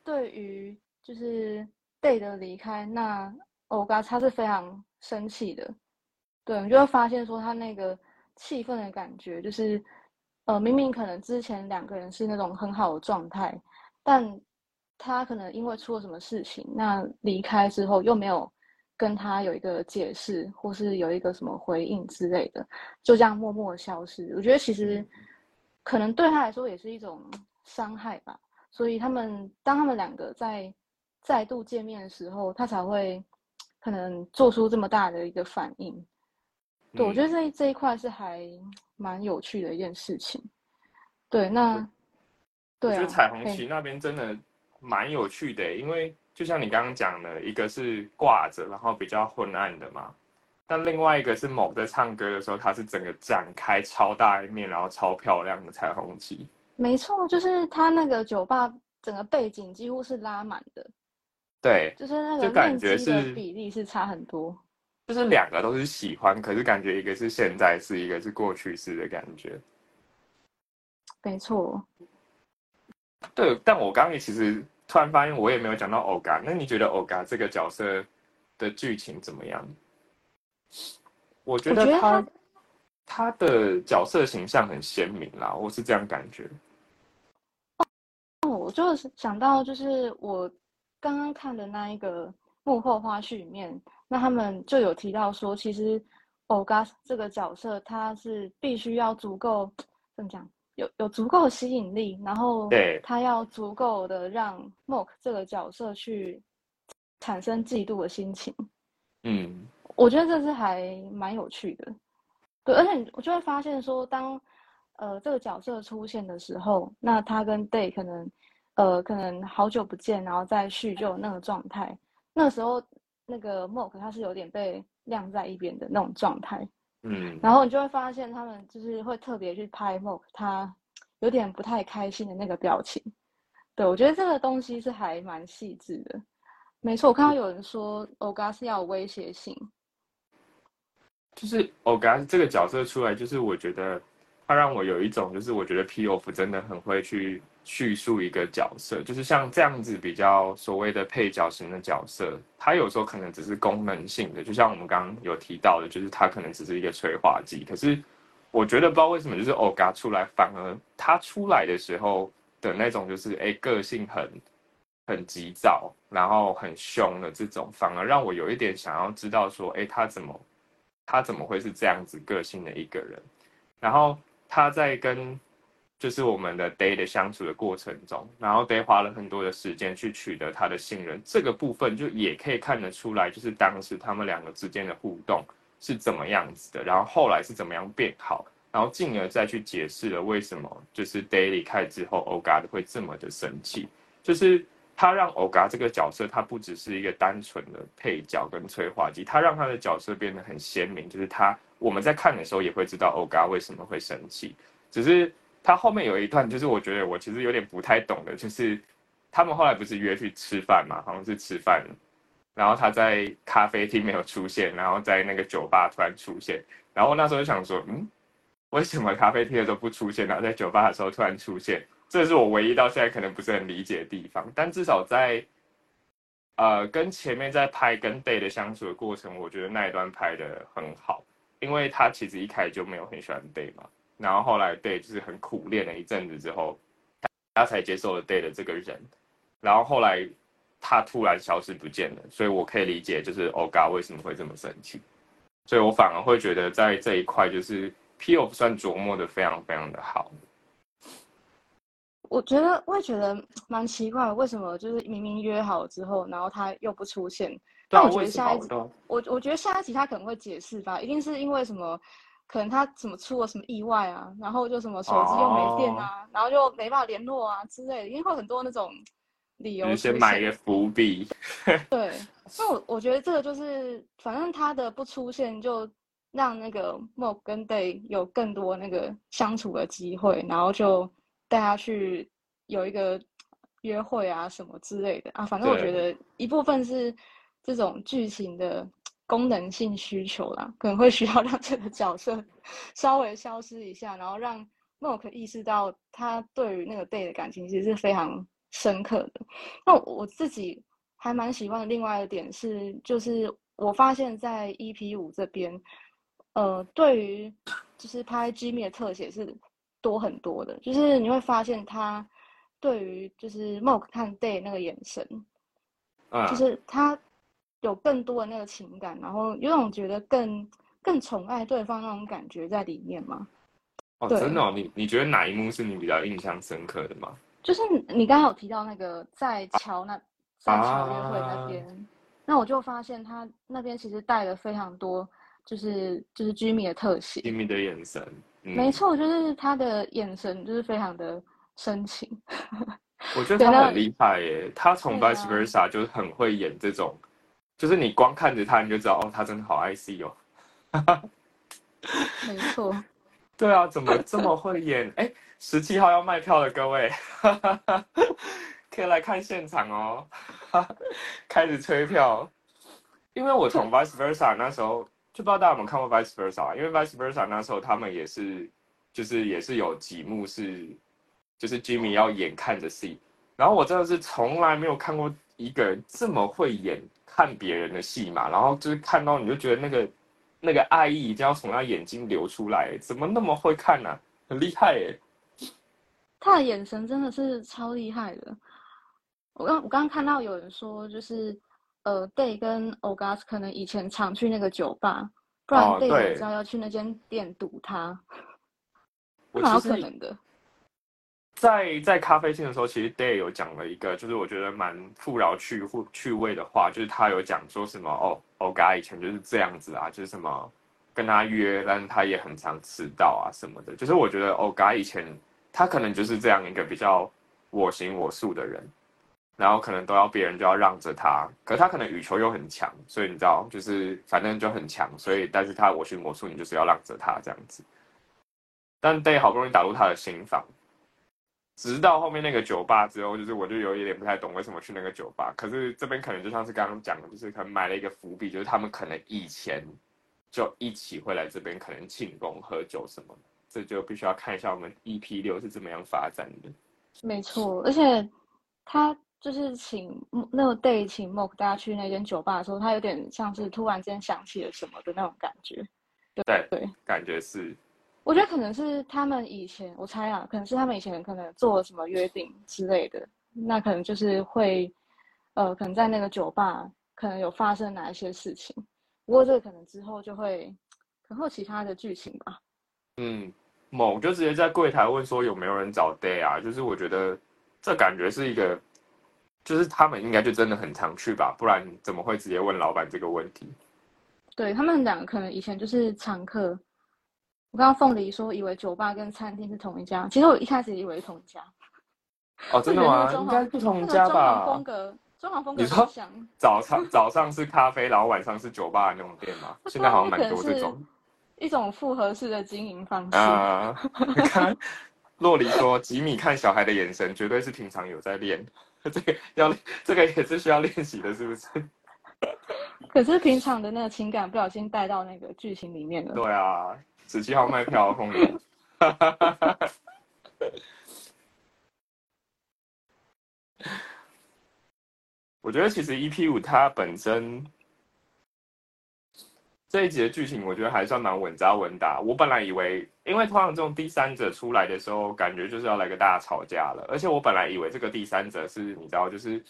[SPEAKER 2] 对于就是 Day 的离开，那 Oga 他是非常生气的。对，你就会发现说他那个气氛的感觉，就是呃，明明可能之前两个人是那种很好的状态，但他可能因为出了什么事情，那离开之后又没有跟他有一个解释，或是有一个什么回应之类的，就这样默默的消失。我觉得其实可能对他来说也是一种伤害吧。所以他们当他们两个在再度见面的时候，他才会可能做出这么大的一个反应。对，我觉得
[SPEAKER 1] 嗯
[SPEAKER 2] 这一这一块是还蛮有趣的一件事情。对，那对啊，
[SPEAKER 1] 觉得彩虹旗那边真的蛮有趣的，因为就像你刚刚讲的，一个是挂着，然后比较昏暗的嘛，但另外一个是某在唱歌的时候，它是整个展开超大一面，然后超漂亮的彩虹旗。
[SPEAKER 2] 没错，就是它那个酒吧整个背景几乎是拉满的，
[SPEAKER 1] 对，
[SPEAKER 2] 就是那个面积
[SPEAKER 1] 觉是
[SPEAKER 2] 的比例是差很多。
[SPEAKER 1] 就是两个都是喜欢，可是感觉一个是现在式，一个是过去式的感觉。
[SPEAKER 2] 没错，
[SPEAKER 1] 对，但我刚刚也其实突然发现，我也没有讲到欧嘎。那你觉得欧嘎这个角色的剧情怎么样？我觉得他
[SPEAKER 2] 他
[SPEAKER 1] 的角色形象很鲜明啦，我是这样感觉。
[SPEAKER 2] 哦，我就是想到，就是我刚刚看的那一个幕后花絮里面，那他们就有提到说，其实欧嘎这个角色他是必须要足够怎么讲，有有足够的吸引力，然后
[SPEAKER 1] 对
[SPEAKER 2] 他要足够的让 Mock 这个角色去产生嫉妒的心情。
[SPEAKER 1] 嗯，
[SPEAKER 2] 我觉得这是还蛮有趣的，对，而且我就会发现说，当呃这个角色出现的时候，那他跟 Day 可能呃可能好久不见，然后再叙旧那个状态，那时候那个 Mock 他是有点被晾在一边的那种状态，
[SPEAKER 1] 嗯，
[SPEAKER 2] 然后你就会发现他们就是会特别去拍 Mock 他有点不太开心的那个表情，对我觉得这个东西是还蛮细致的。没错，我看到有人说 Oga 是要有威胁性，
[SPEAKER 1] 就是 Oga 这个角色出来，就是我觉得他让我有一种，就是我觉得 P O F 真的很会去叙述一个角色，就是像这样子比较所谓的配角型的角色，他有时候可能只是功能性的，就像我们刚刚有提到的，就是他可能只是一个催化剂。可是我觉得不知道为什么，就是欧嘎出来，反而他出来的时候的那种，就是哎个性很很急躁，然后很凶的这种，反而让我有一点想要知道说，哎，他怎么他怎么会是这样子个性的一个人？然后他在跟就是我们的 Day 的相处的过程中，然后 Day 花了很多的时间去取得他的信任，这个部分就也可以看得出来，就是当时他们两个之间的互动是怎么样子的，然后后来是怎么样变好，然后进而再去解释了为什么就是 Day 离开之后，Oga 会这么的生气，就是他让 Oga 这个角色，他不只是一个单纯的配角跟催化剂，他让他的角色变得很鲜明，就是他我们在看的时候也会知道 Oga 为什么会生气，只是他后面有一段，就是我觉得我其实有点不太懂的，就是他们后来不是约去吃饭嘛，好像是吃饭，然后他在咖啡厅没有出现，然后在那个酒吧突然出现，然后那时候就想说，嗯，为什么咖啡厅的时候不出现，然后在酒吧的时候突然出现？这是我唯一到现在可能不是很理解的地方，但至少在呃跟前面在拍跟 Day 的相处的过程，我觉得那一段拍的很好，因为他其实一开始就没有很喜欢 Day 嘛，然后后来 Day 就是很苦练了一阵子之后，他才接受了 Day 的这个人，然后后来他突然消失不见了，所以我可以理解就是 Oga 为什么会这么生气，所以我反而会觉得在这一块就是 P O 算琢磨的非常非常的好。
[SPEAKER 2] 我觉得我也觉得蛮奇怪，为什么就是明明约好之后，然后他又不出现？但我觉得下一集，我我觉得下一集他可能会解释吧，一定是因为什么，可能他怎么出了什么意外啊，然后就什么手机又没电啊，然后就没办法联络啊之类的，因为会有很多那种理由
[SPEAKER 1] 就是先
[SPEAKER 2] 出现
[SPEAKER 1] 埋一个伏笔。
[SPEAKER 2] 对，那我我觉得这个就是，反正他的不出现，就让那个 Mo 跟 Day 有更多那个相处的机会，然后就带他去有一个约会啊什么之类的啊。反正我觉得一部分是这种剧情的功能性需求啦，可能会需要 让这个角色稍微消失一下，然后让 Mo 意识到他对于那个 Day 的感情其实是非常深刻的。那我自己还蛮喜欢的另外一个点是，就是我发现在 EP 五这边，呃，对于就是拍 Jimmy 的特写是多很多的，就是你会发现他对于就是 Mock 看 Day 那个眼神，
[SPEAKER 1] 嗯，
[SPEAKER 2] 就是他有更多的那个情感，然后有种觉得更更宠爱对方那种感觉在里面吗。
[SPEAKER 1] 哦，真的哦，你你觉得哪一幕是你比较印象深刻的吗？
[SPEAKER 2] 就是你刚刚有提到那个在桥那在桥约会那边，那我就发现他那边其实带了非常多，就是就是 Jimmy 的特写
[SPEAKER 1] ，Jimmy 的眼神，嗯
[SPEAKER 2] 没，错，就是他的眼神就是非常的深情，
[SPEAKER 1] 我觉得他很厉害耶。他从
[SPEAKER 2] 对啊
[SPEAKER 1] Vice Versa 就是很会演这种，就是你光看着他你就知道，哦，他真的好爱 C 哦。
[SPEAKER 2] 没错，
[SPEAKER 1] 对啊，怎么这么会演？哎，十七号要卖票的，各位，可以来看现场哦，开始催票。因为我从 Vice Versa 那时候就不知道大家有没有看过 Vice Versa，因为 Vice Versa 那时候他们也是就是也是有几幕是就是 Jimmy 要眼看着戏，然后我真的是从来没有看过一个人这么会演看别人的戏嘛，然后就是看到你就觉得那个那个爱意一定要从他眼睛流出来，怎么那么会看呢、很厉害耶！
[SPEAKER 2] 他的眼神真的是超厉害的。我刚我刚刚看到有人说，就是呃，Day 跟 Ogas 可能以前常去那个酒吧，不然
[SPEAKER 1] 哦
[SPEAKER 2] Day 知道要去那间店堵他，
[SPEAKER 1] 我
[SPEAKER 2] 蛮有可能的。
[SPEAKER 1] 在在咖啡厅的时候，其实 Day 有讲了一个，就是我觉得蛮富饶趣趣趣味的话，就是他有讲说什么哦，Oga 以前就是这样子啊，就是什么跟他约，但是他也很常迟到啊什么的。就是我觉得 Oga 以前他可能就是这样一个比较我行我素的人，然后可能都要别人就要让着他，可他可能羽球又很强，所以你知道，就是反正就很强，所以但是他我行我素，你就是要让着他这样子。但 Day 好不容易打入他的心房。直到后面那个酒吧之后，就是我就有一点不太懂为什么去那个酒吧。可是这边可能就像是刚刚讲的，就是可能埋了一个伏笔，就是他们可能以前就一起会来这边，可能庆功、喝酒什么的。这就必须要看一下我们 EP 六是怎么样发展的。
[SPEAKER 2] 没错，而且他就是请那个 Day 请 Mock 大家去那间酒吧的时候，他有点像是突然间想起了什么的那种感觉。
[SPEAKER 1] 对
[SPEAKER 2] 对，
[SPEAKER 1] 感觉是
[SPEAKER 2] 我觉得可能是他们以前，我猜啊，可能是他们以前可能做了什么约定之类的，那可能就是会，呃，可能在那个酒吧可能有发生哪一些事情，不过这个可能之后就会，可能会有其他的剧情吧。
[SPEAKER 1] 嗯，某就直接在柜台问说有没有人找 Day 啊？就是我觉得这感觉是一个，就是他们应该就真的很常去吧，不然怎么会直接问老板这个问题？
[SPEAKER 2] 对他们两个可能以前就是常客。我刚刚凤梨说以为酒吧跟餐厅是同一家，其实我一开始以为是同一家。
[SPEAKER 1] 哦，真的吗？应该不同家吧
[SPEAKER 2] 风？格，装潢风格
[SPEAKER 1] 你说。早上早上是咖啡，然后晚上是酒吧的那种店嘛？现在好像蛮多这种。
[SPEAKER 2] 一种复合式的经营方式。
[SPEAKER 1] 啊、你看，洛里说吉米看小孩的眼神，绝对是平常有在练。这个要这个也是需要练习的，是不是？
[SPEAKER 2] 可是平常的那个情感不小心带到那个剧情里面了。
[SPEAKER 1] 对啊，十七号卖票，凤梨。我觉得其实 EP 五它本身这一集的剧情，我觉得还算蛮稳扎稳打。我本来以为，因为通常这种第三者出来的时候，感觉就是要来个大家吵架了。而且我本来以为这个第三者是你知道，就是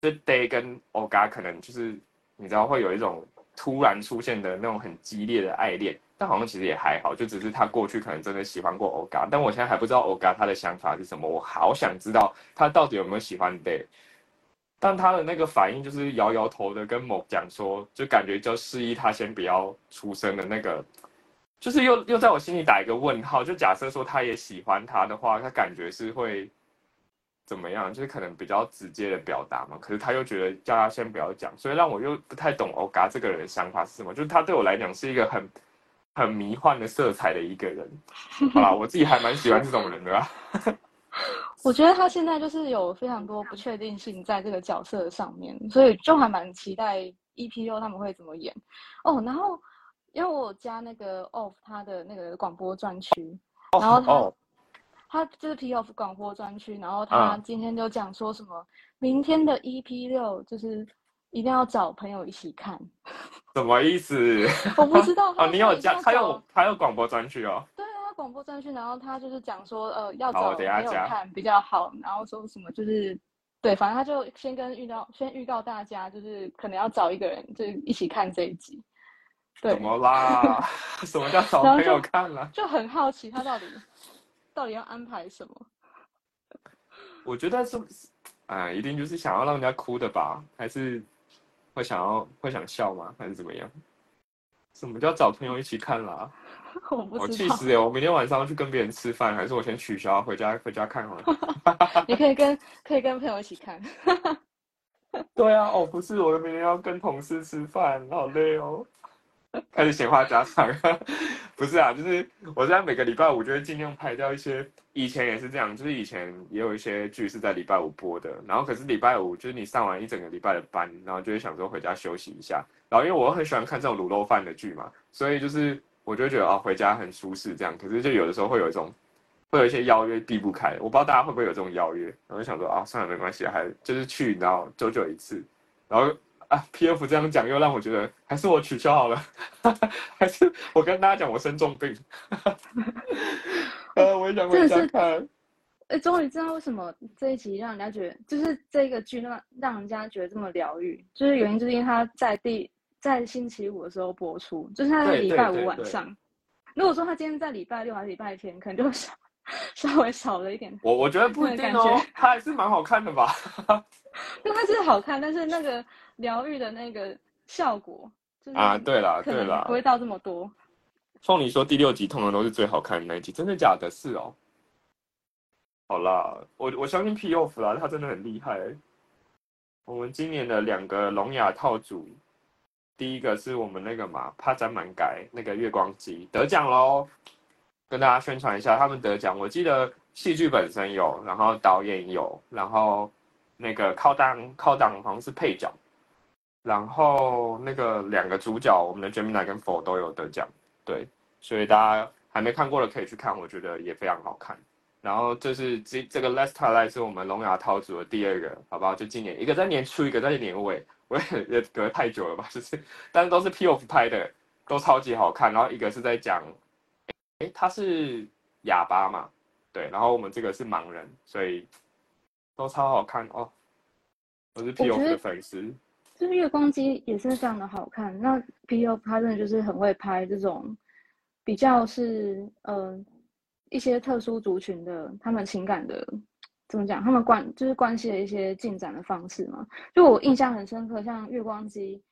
[SPEAKER 1] 这 Day 跟 Oga 可能就是你知道会有一种突然出现的那种很激烈的爱恋，但好像其实也还好，就只是他过去可能真的喜欢过 Oga，但我现在还不知道 Oga 他的想法是什么，我好想知道他到底有没有喜欢 Day。但他的那个反应就是摇摇头的跟某讲说，就感觉就示意他先不要出声的那个，就是又又在我心里打一个问号。就假设说他也喜欢他的话，他感觉是会怎么样？就是可能比较直接的表达嘛。可是他又觉得叫他先不要讲，所以让我又不太懂欧嘎这个人的想法是什么。就是他对我来讲是一个很很迷幻的色彩的一个人。好啦，我自己还蛮喜欢这种人的啦。
[SPEAKER 2] 我觉得他现在就是有非常多不确定性在这个角色上面，所以就还蛮期待 EP 六他们会怎么演哦。然后因为我加那个 Off 他的那个广播专区，然后他、
[SPEAKER 1] 哦
[SPEAKER 2] 他就是 P Off 广播专区，然后他
[SPEAKER 1] 嗯
[SPEAKER 2] 今天就讲说什么，明天的 EP 六就是一定要找朋友一起看。
[SPEAKER 1] 什么意思？
[SPEAKER 2] 我不知道
[SPEAKER 1] 哦，你有加，他
[SPEAKER 2] 有
[SPEAKER 1] 有他有广播专区哦。
[SPEAKER 2] 对啊，广播专区，然后他就是讲说，呃，要找朋友看比较好，然后说什么就是，对，反正他就先跟预告，先预告大家，就是可能要找一个人，就是一起看这一集，对
[SPEAKER 1] 怎，么啦？什么叫找朋友看了？
[SPEAKER 2] 就很好奇他到底到底要安排什么。
[SPEAKER 1] 我觉得是，哎、一定就是想要让人家哭的吧？还是会想要会想笑吗？还是怎么样？什么叫找朋友一起看啦？
[SPEAKER 2] 我
[SPEAKER 1] 气死了！我明天晚上要去跟别人吃饭，还是我先取消回家回家看好了？
[SPEAKER 2] 你可以跟可以跟朋友一起看。
[SPEAKER 1] 对啊，哦，不是，我明天要跟同事吃饭，好累哦。开始闲话家常，不是啊，就是我在每个礼拜五就会尽量排掉一些。以前也是这样，就是以前也有一些剧是在礼拜五播的，然后可是礼拜五就是你上完一整个礼拜的班，然后就会想说回家休息一下。然后因为我很喜欢看这种卤肉饭的剧嘛，所以就是我就觉得哦回家很舒适这样。可是就有的时候会有一种会有一些邀约避不开，我不知道大家会不会有这种邀约，然后就想说啊算了没关系，还就是去然后久久一次，然后。啊，P F 这样讲又让我觉得，还是我取消好了，还是我跟大家讲我生重病。呃，我也想回家看。
[SPEAKER 2] 哎，终于知道为什么这一集让人家觉得，就是这个剧让让人家觉得这么疗愈，就是原因就是因为他在第在星期五的时候播出，就是他在礼拜五晚上。如果说他今天在礼拜六还是礼拜天，可能就 少稍微少了一点。
[SPEAKER 1] 我我觉得不一定哦，他还是蛮好看的吧。
[SPEAKER 2] 因为它是好看，但是那个疗愈的那个效果，
[SPEAKER 1] 啊，对了，对
[SPEAKER 2] 了，不会到这么多。
[SPEAKER 1] 凤梨说第六集通常都是最好看的那一集，真的假的？是哦。好啦，我我相信 P Off 啦，他真的很厉害。我们今年的两个聋哑套组，第一个是我们那个嘛帕展满改那个月光机得奖喽，跟大家宣传一下，他们得奖。我记得戏剧本身有，然后导演有，然后。那个靠档靠档好像是配角，然后那个两个主角，我们的 Gemini 跟 For 都有得奖，对，所以大家还没看过的可以去看，我觉得也非常好看。然后这是这这个 Last Twilight 是我们聋哑套组的第二个，好不好？就今年一个在年初，一个在年尾，我也也隔太久了吧，就是，但是都是 P Off 拍的，都超级好看。然后一个是在讲，哎，他是哑巴嘛，对，然后我们这个是盲人，所以。都超好看哦！我是 P.O.F 的粉丝，
[SPEAKER 2] 就是月光机也是非常的好看。那 P O 他真的就是很会拍这种比较是呃一些特殊族群的他们情感的怎么讲？他们关就是关系的一些进展的方式嘛。就我印象很深刻，像月光机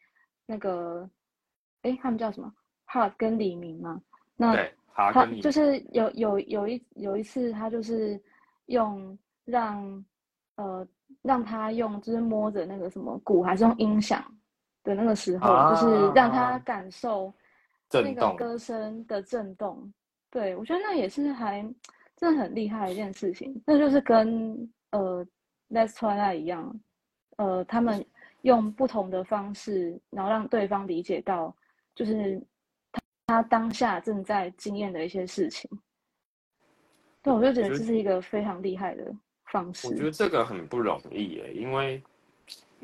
[SPEAKER 2] 那个，哎，他们叫什么？哈跟李明嘛。那他就是有有有一有一次，他就是用让。呃，让他用就是摸着那个什么鼓，还是用音响的那个时候，就是让他感受那个歌声的震动。对我觉得那也是还真的很厉害的一件事情。那就是跟呃《Let's Try》一样，呃，他们用不同的方式，然后让对方理解到，就是他他当下正在经验的一些事情。对，我就觉得这是一个非常厉害的。
[SPEAKER 1] 我觉得这个很不容易耶，因为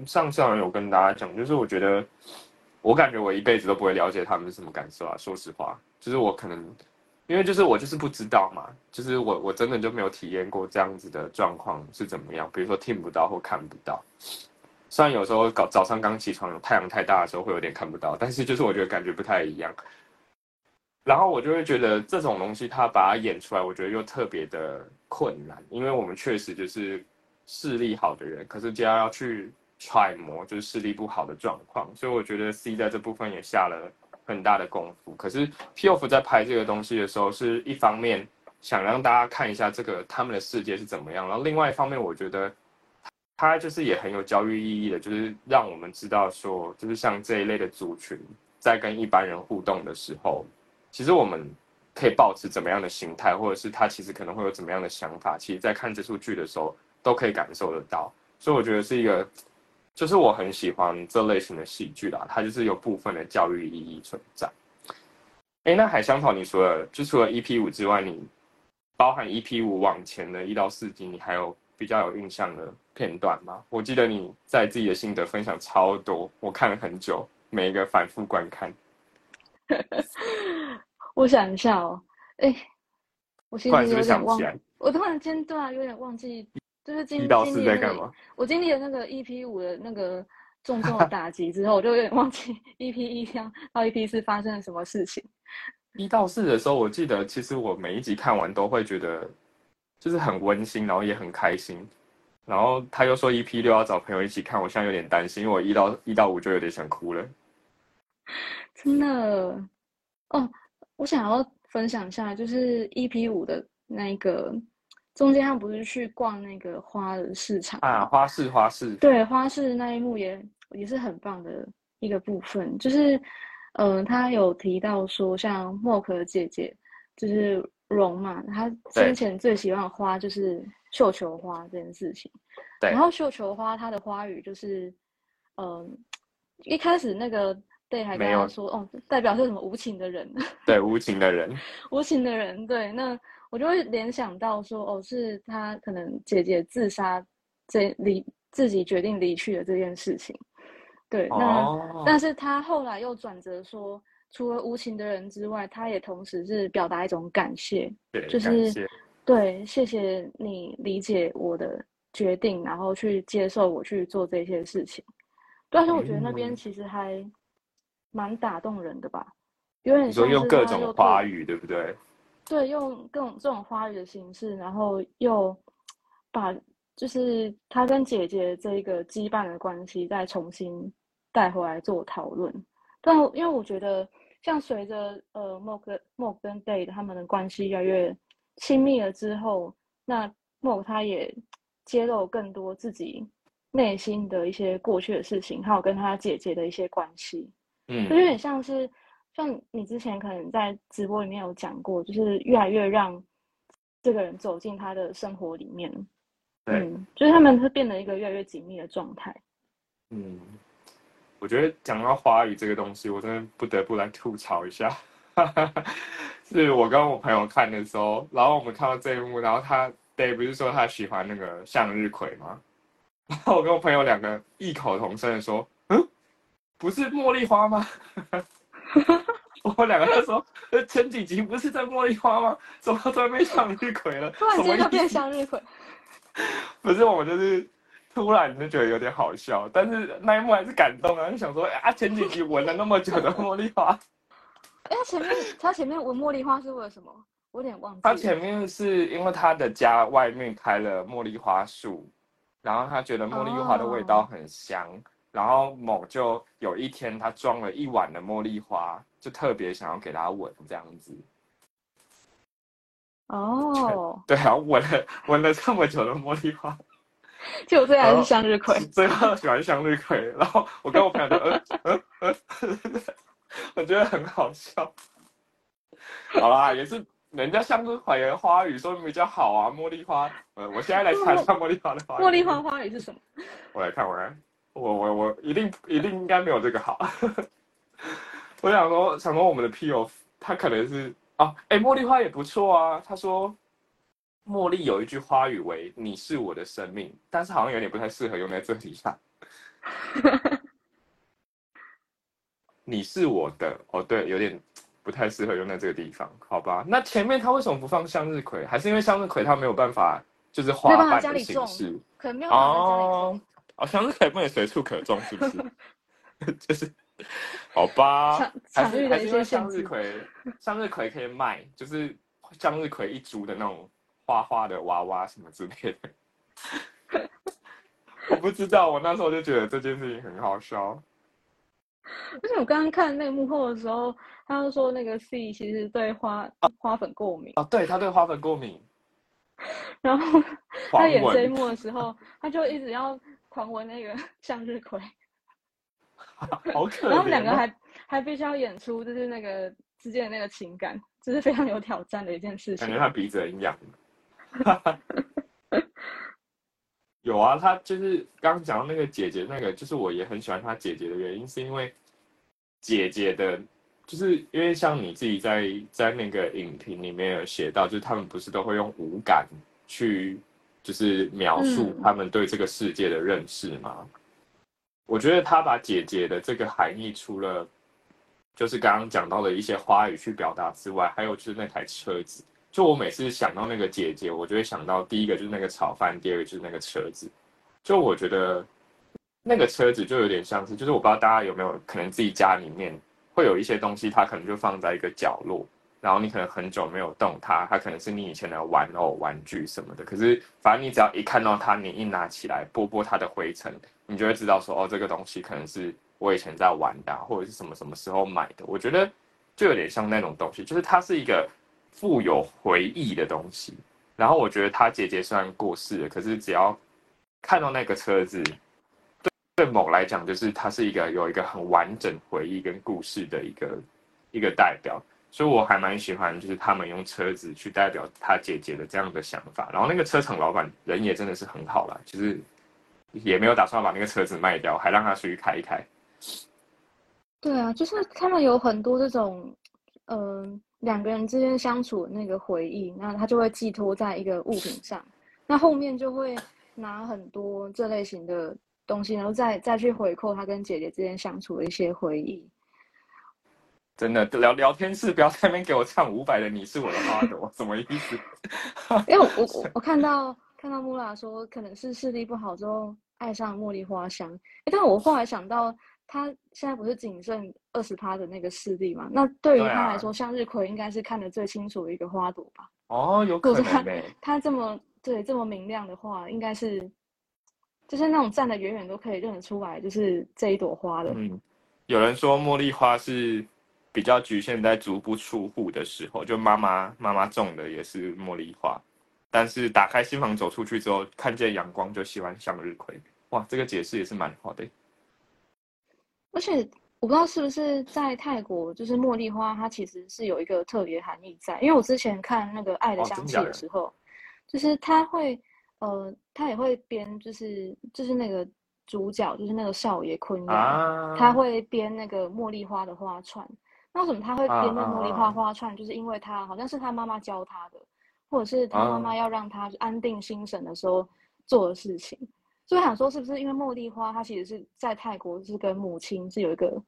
[SPEAKER 1] 上次好像有跟大家讲，就是我觉得我感觉我一辈子都不会了解他们是什么感受啊。说实话，就是我可能因为就是我就是不知道嘛，就是我我真的就没有体验过这样子的状况是怎么样，比如说听不到或看不到。虽然有时候搞早上刚起床，太阳太大的时候会有点看不到，但是就是我觉得感觉不太一样。然后我就会觉得这种东西，他把它演出来，我觉得又特别的困难，因为我们确实就是视力好的人，可是就要要去揣摩就是视力不好的状况，所以我觉得 C 在这部分也下了很大的功夫。可是 P F 在拍这个东西的时候，是一方面想让大家看一下这个他们的世界是怎么样，然后另外一方面，我觉得他就是也很有教育意义的，就是让我们知道说，就是像这一类的族群在跟一般人互动的时候。其实我们可以保持怎么样的心态，或者是他其实可能会有怎么样的想法，其实，在看这出剧的时候都可以感受得到。所以我觉得是一个，就是我很喜欢这类型的戏剧啦，它就是有部分的教育意义存在。哎，那海香草，你除了就除了 EP 五之外，你包含 EP 五往前的一到四集，你还有比较有印象的片段吗？我记得你在自己的心得分享超多，我看了很久，每一个反复观看。
[SPEAKER 2] 我想一下哦，哎，我其实有点忘，我突然间对啊，有点忘记，就是经经历
[SPEAKER 1] 在干嘛？
[SPEAKER 2] 我经历了那个 EP 五的那个重重的打击之后，我就有点忘记 EP 一到 EP 四发生了什么事情。
[SPEAKER 1] 一到四的时候，我记得其实我每一集看完都会觉得就是很温馨，然后也很开心。然后他又说 EP 六要找朋友一起看，我现在有点担心，因为我一到一到五就有点想哭了。
[SPEAKER 2] 真的哦。我想要分享一下，就是 EP 五的那个中间，他不是去逛那个花的市场
[SPEAKER 1] 啊，花市花市。
[SPEAKER 2] 对，花市那一幕也也是很棒的一个部分，就是嗯，他有提到说，像莫可姐姐就是荣嘛，她先前最喜欢的花就是绣球花这件事情。
[SPEAKER 1] 对
[SPEAKER 2] 然后绣球花它的花语就是，嗯，一开始那个 day 还跟他说，哦，代表是什么无情的人，
[SPEAKER 1] 对，无情的人，
[SPEAKER 2] 无情的人。对，那我就会联想到说，哦，是他可能姐姐自杀这离自己决定离去的这件事情。对，那。
[SPEAKER 1] 哦，
[SPEAKER 2] 但是他后来又转折说，除了无情的人之外，他也同时是表达一种感谢，
[SPEAKER 1] 对，
[SPEAKER 2] 就是对，谢谢你理解我的决定，然后去接受我去做这些事情。对，而且我觉得那边
[SPEAKER 1] 嗯
[SPEAKER 2] 其实还蛮打动人的吧，有点
[SPEAKER 1] 你说
[SPEAKER 2] 像
[SPEAKER 1] 用各种花语，对不对？
[SPEAKER 2] 对，用各种这种花语的形式，然后又把就是他跟姐姐这一个羁绊的关系再重新带回来做讨论。但因为我觉得，像随着呃莫跟莫跟 Day 他们的关系越来越亲密了之后，那莫他也揭露更多自己内心的一些过去的事情，还有跟他姐姐的一些关系。
[SPEAKER 1] 嗯
[SPEAKER 2] 就有点像是，像你之前可能在直播里面有讲过，就是越来越让这个人走进他的生活里面。
[SPEAKER 1] 对，
[SPEAKER 2] 嗯，就是他们会变得一个越来越紧密的状态。
[SPEAKER 1] 嗯，我觉得讲到花语这个东西，我真的不得不来吐槽一下。是我跟我朋友看的时候，然后我们看到这一幕，然后他 Day 不是说他喜欢那个向日葵吗？然后我跟我朋友两个异口同声的说：“嗯，不是茉莉花吗？” 我们两个就说：“呃，前几集不是在茉莉花吗？怎么突然变向日葵了？
[SPEAKER 2] 突然间就变向日葵，
[SPEAKER 1] 不是，我们就是突然就觉得有点好笑，但是那一幕还是感动啊，就想说啊，前几集闻了那么久的茉莉花，
[SPEAKER 2] 哎，他前面他前面闻茉莉花是为了什么？我有点忘记。
[SPEAKER 1] 他前面是因为他的家外面开了茉莉花树，然后他觉得茉莉花的味道很香，然后某就有一天他装了一碗的茉莉花，就特别想要给他闻这样子，
[SPEAKER 2] 哦，
[SPEAKER 1] 对，然后闻了闻了这么久的茉莉花，
[SPEAKER 2] 就最爱是向日葵。
[SPEAKER 1] 最后喜欢向日葵，然后我跟我朋友就呃呃呃，我觉得很好笑。好啦，也是人家向日葵的花语说明比较好啊，茉莉花。呃，我现在来查一下茉莉花的花语。
[SPEAKER 2] 茉莉花，花语是什么？
[SPEAKER 1] 我来看，我来，我我我一定一定应该没有这个好。我想说，想说我们的 P O，他可能是啊，哎，茉莉花也不错啊。他说，茉莉有一句花语为“你是我的生命”，但是好像有点不太适合用在这里上。你是我的哦，对，有点不太适合用在这个地方，好吧？那前面他为什么不放向日葵？还是因为向日葵它没有办法，就是花瓣的形式？
[SPEAKER 2] 可能没有办法在家里
[SPEAKER 1] 哦
[SPEAKER 2] 种。
[SPEAKER 1] 哦，向日葵不能随处可种，是不是？就是，好吧
[SPEAKER 2] 场，
[SPEAKER 1] 还是还是因为向日葵，向日葵可以卖，就是向日葵一株的那种花花的娃娃什么之类的。我不知道，我那时候就觉得这件事情很好笑。
[SPEAKER 2] 而且我刚刚看那个幕后的时候，他就说那个 C 其实对花花粉过敏，
[SPEAKER 1] 哦，对，他对花粉过敏，
[SPEAKER 2] 然后他演这一，幕的时候，他就一直要狂闻那个 向日葵，
[SPEAKER 1] 好可怜、哦。
[SPEAKER 2] 然后他们两个还还必须要演出就是那个之间的那个情感，这是非常有挑战的一件事情
[SPEAKER 1] 感觉。他鼻子很痒。有啊，他就是刚刚讲到那个姐姐，那个就是我也很喜欢他姐姐的原因，是因为姐姐的，就是因为像你自己在在那个影评里面有写到，就是他们不是都会用五感去就是描述
[SPEAKER 2] 嗯
[SPEAKER 1] 他们对这个世界的认识吗？我觉得他把姐姐的这个含义，除了就是刚刚讲到的一些花语去表达之外，还有就是那台车子。就我每次想到那个姐姐，我就会想到第一个就是那个炒饭，第二个就是那个车子。就我觉得那个车子就有点像是，就是我不知道大家有没有可能自己家里面会有一些东西，它可能就放在一个角落，然后你可能很久没有动它，它可能是你以前的玩偶、玩具什么的。可是反正你只要一看到它，你一拿起来拨拨它的灰尘，你就会知道说，哦，这个东西可能是我以前在玩的、或者是什么什么时候买的。我觉得就有点像那种东西，就是它是一个富有回忆的东西。然后我觉得他姐姐虽然过世了，可是只要看到那个车子，对对某来讲，就是它是一个有一个很完整回忆跟故事的一个一个代表，所以我还蛮喜欢，就是他们用车子去代表他姐姐的这样的想法。然后那个车厂老板人也真的是很好啦，其实也没有打算把那个车子卖掉，还让他出去开一开。
[SPEAKER 2] 对啊，就是他们有很多这种，嗯、两个人之间相处那个回忆，那他就会寄托在一个物品上，那后面就会拿很多这类型的东西，然后再再去回扣他跟姐姐之间相处的一些回忆。
[SPEAKER 1] 真的聊聊天室不要在那边给我唱伍佰的《你是我的花朵》，什么意思？
[SPEAKER 2] 因为我我我 我看到看到穆拉说，可能是视力不好之后爱上茉莉花香，诶但我后来想到，他现在不是仅剩二十趴的那个视力嘛？那对于他来说，向日葵应该是看得最清楚的一个花朵吧？
[SPEAKER 1] 哦，有可能、
[SPEAKER 2] 他这么对这么明亮的话，应该是就是那种站得远远都可以认得出来，就是这一朵花的。
[SPEAKER 1] 嗯，有人说茉莉花是比较局限在足不出户的时候，就妈妈妈妈种的也是茉莉花，但是打开新房走出去之后，看见阳光就喜欢向日葵。哇，这个解释也是蛮好的。
[SPEAKER 2] 而且我不知道是不是在泰国，就是茉莉花，它其实是有一个特别含义在。因为我之前看那个《爱的香气
[SPEAKER 1] 的
[SPEAKER 2] 的时候，就是他会，呃，他也会编，就是就是那个主角，就是那个少爷坤阳，
[SPEAKER 1] 啊，
[SPEAKER 2] 他会编那个茉莉花的花串。那为什么他会编那茉莉花花串？就是因为他好像是他妈妈教他的，或者是他妈妈
[SPEAKER 1] 啊
[SPEAKER 2] 要让他安定心神的时候做的事情。所以想说，是不是因为茉莉花它其实是在泰国是跟母亲是有一个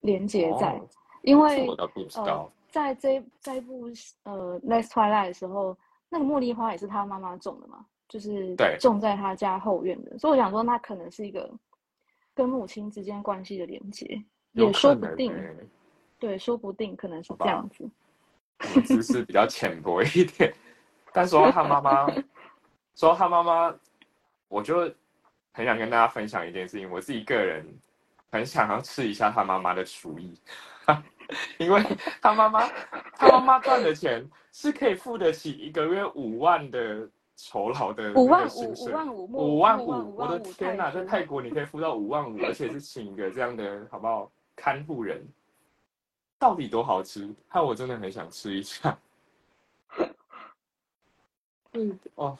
[SPEAKER 2] 连接在？
[SPEAKER 1] 哦
[SPEAKER 2] 因为
[SPEAKER 1] 这我倒不知
[SPEAKER 2] 呃。，在这这一部呃《Next Twilight》的时候，那个茉莉花也是他妈妈种的嘛，就是
[SPEAKER 1] 对
[SPEAKER 2] 种在他家后院的，所以我想说，那可能是一个跟母亲之间关系的连接，也说不定，
[SPEAKER 1] 欸
[SPEAKER 2] 对，说不定可能是这样子。
[SPEAKER 1] 我知识比较浅薄一点。但说到他妈妈，说到他妈妈，我就很想跟大家分享一件事情。我自己个人很想要吃一下他妈妈的厨艺，因为他妈妈他妈妈赚的钱是可以付得起一个月五万的酬劳的
[SPEAKER 2] 五万五五万五
[SPEAKER 1] 五万
[SPEAKER 2] 五，
[SPEAKER 1] 我的天哪，在
[SPEAKER 2] 泰
[SPEAKER 1] 泰国你可以付到五万五，而且是请一个这样的好不好看护人，到底多好吃？害我真的很想吃一下。嗯哦，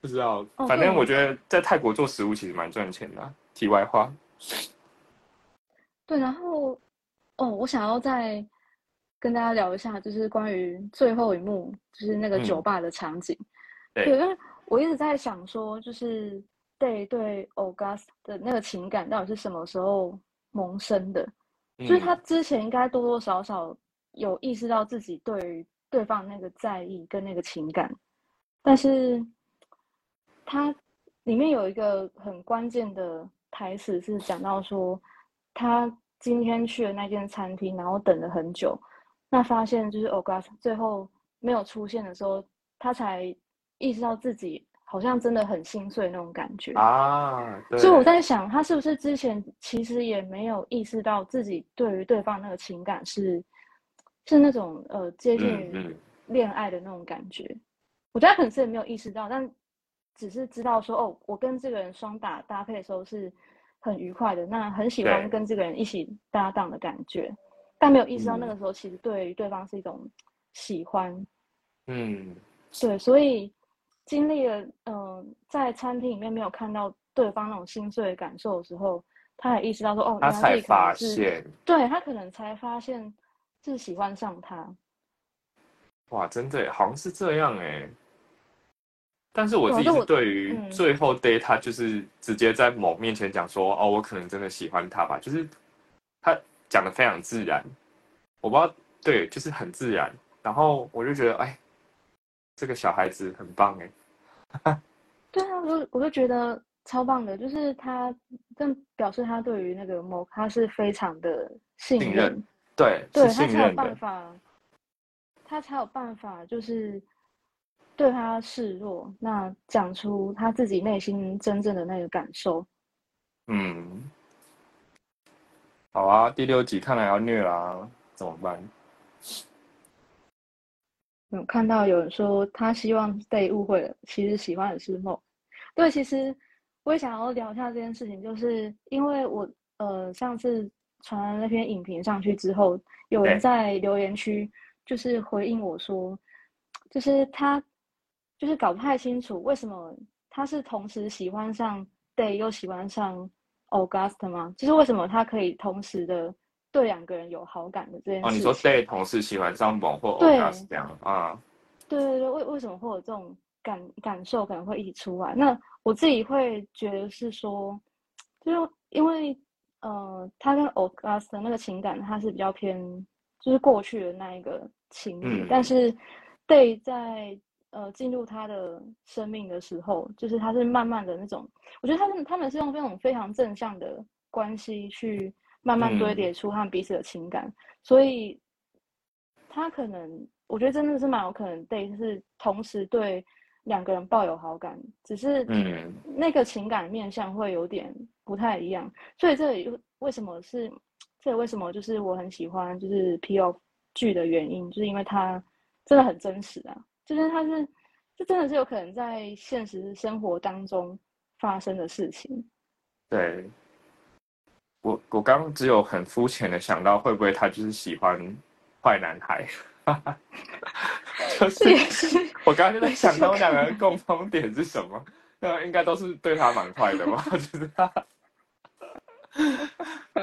[SPEAKER 1] 不知道，
[SPEAKER 2] 哦
[SPEAKER 1] 反正我觉得在泰国做食物其实蛮赚钱的啊、题外话，
[SPEAKER 2] 对，然后哦，我想要再跟大家聊一下，就是关于最后一幕，就是那个
[SPEAKER 1] 嗯
[SPEAKER 2] 酒吧的场景。
[SPEAKER 1] 对
[SPEAKER 2] 对，因为我一直在想说，就是对对 August 的那个情感到底是什么时候萌生的？就是他
[SPEAKER 1] 嗯。
[SPEAKER 2] 之前应该多多少少有意识到自己对于对方那个在意跟那个情感，但是他里面有一个很关键的台词是讲到说，他今天去了那间餐厅，然后等了很久，那发现就是 August 最后没有出现的时候，他才意识到自己好像真的很心碎那种感觉。
[SPEAKER 1] 啊，对，
[SPEAKER 2] 所以我在想，他是不是之前其实也没有意识到自己对于对方那个情感是是那种呃接近于恋爱的那种感觉？我觉得他可能是也没有意识到，但只是知道说哦，我跟这个人双打搭配的时候是很愉快的，那很喜欢跟这个人一起搭档的感觉，但没有意识到那
[SPEAKER 1] 嗯
[SPEAKER 2] 个时候其实对于对方是一种喜欢。
[SPEAKER 1] 嗯，
[SPEAKER 2] 对，所以经历了嗯、呃在餐厅里面没有看到对方那种心碎的感受的时候，他也意识到说，哦，
[SPEAKER 1] 他才发
[SPEAKER 2] 是，
[SPEAKER 1] 现，
[SPEAKER 2] 对他可能才发现是喜欢上他。
[SPEAKER 1] 哇，真的耶好像是这样哎。但是我自己
[SPEAKER 2] 对
[SPEAKER 1] 于
[SPEAKER 2] 嗯
[SPEAKER 1] 最后 day 他就是直接在某面前讲说，哦，我可能真的喜欢他吧，就是他讲的非常自然，我不知道，对，就是很自然。然后我就觉得，哎，这个小孩子很棒哎。
[SPEAKER 2] 对啊，我就我就觉得超棒的，就是他更表示他对于那个某他是非常的信
[SPEAKER 1] 信
[SPEAKER 2] 任，
[SPEAKER 1] 任对，
[SPEAKER 2] 对他才有办，法，他才有办法就是对他示弱，那讲出他自己内心真正的那个感受。
[SPEAKER 1] 嗯。好啊，第六集看来要虐啦，怎么办？
[SPEAKER 2] 有看到有人说他希望被误会了，其实喜欢的是梦。对，其实我也想要聊一下这件事情，就是因为我呃上次传那篇影评上去之后，有人在留言区就是回应我说，就是他就是搞不太清楚为什么他是同时喜欢上 Day 又喜欢上 August 吗？就是为什么他可以同时的对两个人有好感的这件事
[SPEAKER 1] 哦，
[SPEAKER 2] 情？
[SPEAKER 1] 你说 Day 同事喜欢上某或
[SPEAKER 2] 对
[SPEAKER 1] Ogas 这样啊？
[SPEAKER 2] 对对对，为为什么会有这种感感受可能会一起出来？那我自己会觉得是说，就是因为呃，他跟 August 的那个情感，他是比较偏就是过去的那一个情谊，
[SPEAKER 1] 嗯
[SPEAKER 2] 但是 Day 在呃进入他的生命的时候，就是他是慢慢的那种，我觉得他们他们是用这种非常正向的关系去慢慢堆
[SPEAKER 1] 嗯。
[SPEAKER 2] 叠出他们彼此的情感，所以他可能，我觉得真的是蛮有可能对，就是同时对两个人抱有好感，只是
[SPEAKER 1] 嗯。
[SPEAKER 2] 那个情感面向会有点不太一样，所以这里为什么是，这也为什么就是我很喜欢就是 P O 剧的原因，就是因为它真的很真实啊，就是它是，这真的是有可能在现实生活当中发生的事情。
[SPEAKER 1] 对。我我刚刚只有很肤浅的想到，会不会他就是喜欢坏男孩？就是
[SPEAKER 2] 是
[SPEAKER 1] 我刚刚就在想，他们两个人共通点是什么？那应该都是对他蛮坏的吧？就是他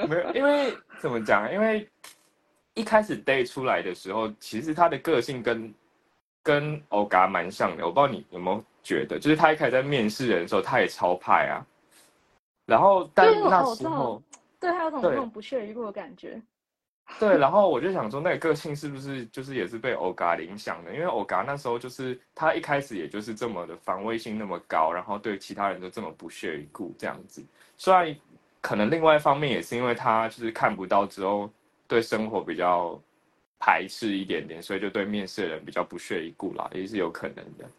[SPEAKER 1] 没有，因为怎么讲？因为一开始 Day 出来的时候，其实他的个性跟跟欧嘎蛮像的。我不知道你有没有觉得，就是他一开始在面试人的时候，他也超派啊。然后，但那时候，
[SPEAKER 2] 对他有种
[SPEAKER 1] 对
[SPEAKER 2] 那种不屑一顾的感觉。
[SPEAKER 1] 对，然后我就想说，那个个性是不是就是也是被欧嘎影响的？因为欧嘎那时候就是他一开始也就是这么的防卫性那么高，然后对其他人都这么不屑一顾这样子。虽然可能另外一方面也是因为他就是看不到之后，对生活比较排斥一点点，所以就对面试的人比较不屑一顾啦，也是有可能的。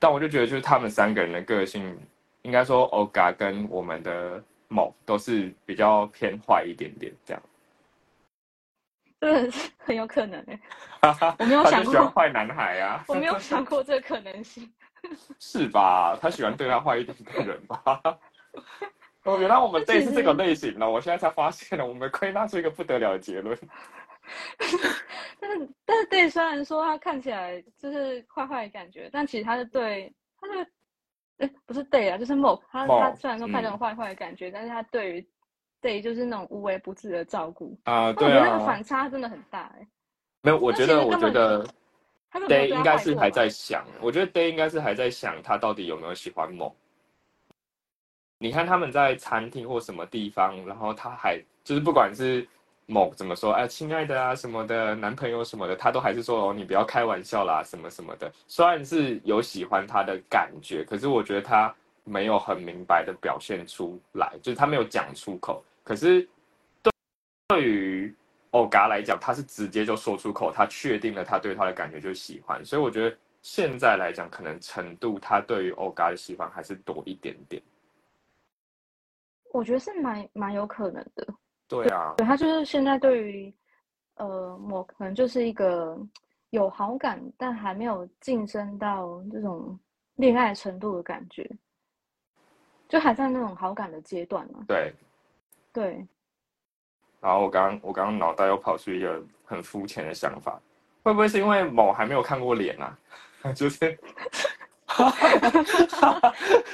[SPEAKER 1] 但我就觉得，就是他们三个人的个性，应该说欧嘎跟我们的某都是比较偏坏一点点这样。
[SPEAKER 2] 真的是很有可能哎、
[SPEAKER 1] 我
[SPEAKER 2] 我没有想过
[SPEAKER 1] 喜欢坏男孩啊，
[SPEAKER 2] 我没有想过这个可能性。
[SPEAKER 1] 是吧？他喜欢对他坏一点的人吧？哦，原来我们这是这个类型了，我现在才发现了，我们归纳出一个不得了的结论。
[SPEAKER 2] 但是但是对，虽然说他看起来就是坏坏的感觉，但其实他是对他是，哎，不是 day 啊，就是 Mo，他他虽然说看那种
[SPEAKER 1] 嗯。
[SPEAKER 2] 坏坏的感觉，但是他对于 day 就是那种无微不至的照顾，
[SPEAKER 1] 啊、对
[SPEAKER 2] 那个
[SPEAKER 1] 啊，
[SPEAKER 2] 反差真的很大哎、
[SPEAKER 1] 没有，我觉得，我觉得 Day 应该是还在想，我觉得 Day 应该是还在想他到底有没有喜欢某。你看他们在餐厅或什么地方，然后他还就是不管是某怎么说，哎，亲爱的啊什么的，男朋友什么的，他都还是说哦，你不要开玩笑啦，什么什么的。虽然是有喜欢他的感觉，可是我觉得他没有很明白的表现出来，就是他没有讲出口。可是对对于欧嘎来讲，他是直接就说出口，他确定了他对他的感觉就是喜欢，所以我觉得现在来讲，可能程度他对于欧嘎的喜欢还是多一点点。
[SPEAKER 2] 我觉得是蛮蛮有可能的。
[SPEAKER 1] 对啊，
[SPEAKER 2] 对他就是现在对于呃我可能就是一个有好感，但还没有晋升到这种恋爱程度的感觉，就还在那种好感的阶段嘛。
[SPEAKER 1] 对。
[SPEAKER 2] 对，
[SPEAKER 1] 然后我刚我刚刚脑袋又跑出一个很肤浅的想法，会不会是因为某还没有看过脸啊？就是，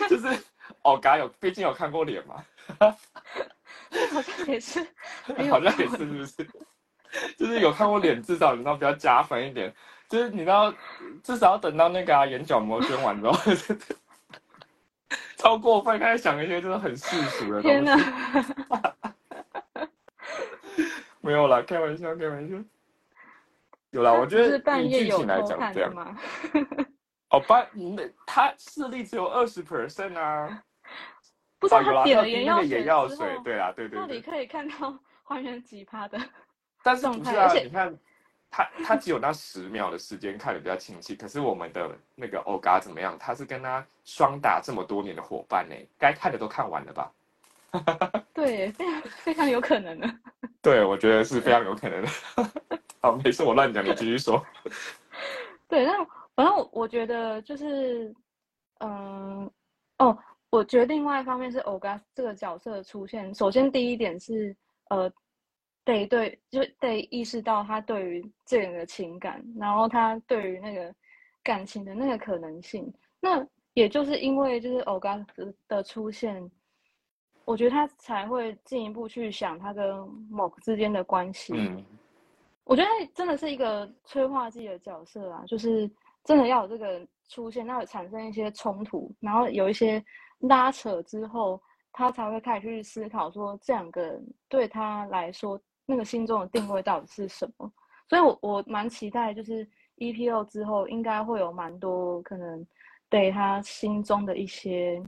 [SPEAKER 1] 就是哦，嘎有，毕竟有看过脸嘛，
[SPEAKER 2] 好像也是
[SPEAKER 1] 好像也是，是不是？就是有看过脸，至少你知道比较加分一点。就是你知道，至少要等到那个、啊、眼角膜捐完之后，超过分，开始想一些真的很世俗的
[SPEAKER 2] 天
[SPEAKER 1] 东西。
[SPEAKER 2] 哪！
[SPEAKER 1] 没有啦，开玩笑，开玩笑。有啦，我觉
[SPEAKER 2] 是
[SPEAKER 1] 得
[SPEAKER 2] 半夜有
[SPEAKER 1] 以剧情来
[SPEAKER 2] 偷
[SPEAKER 1] 讲这样。哦，半那他视力只有二十 percent 啊。
[SPEAKER 2] 不知道他点了眼
[SPEAKER 1] 眼药
[SPEAKER 2] 水
[SPEAKER 1] 对啊，对对对。
[SPEAKER 2] 到底可以看到 还原几趴的？
[SPEAKER 1] 但是你看，他他只有那十秒的时间看的比较清晰，可是我们的那个欧嘎怎么样？他是跟他双打这么多年的伙伴呢，该看的都看完了吧？
[SPEAKER 2] 对，非常非常有可能的。
[SPEAKER 1] 对，我觉得是非常有可能的。好，没事，我乱讲，你继续说。
[SPEAKER 2] 对，那反正我我觉得就是，嗯、哦，我觉得另外一方面是 Oga 这个角色的出现，首先第一点是呃，得对，就得意识到他对于这个人的情感，然后他对于那个感情的那个可能性。那也就是因为就是 Oga 的的出现，我觉得他才会进一步去想他跟 Mo 之间的关系。
[SPEAKER 1] 嗯，
[SPEAKER 2] 我觉得真的是一个催化剂的角色啊，就是真的要有这个出现，那会产生一些冲突，然后有一些拉扯之后，他才会开始去思考说这两个人对他来说那个心中的定位到底是什么。所以我我蛮期待，就是 EPO 之后应该会有蛮多可能对他心中的一些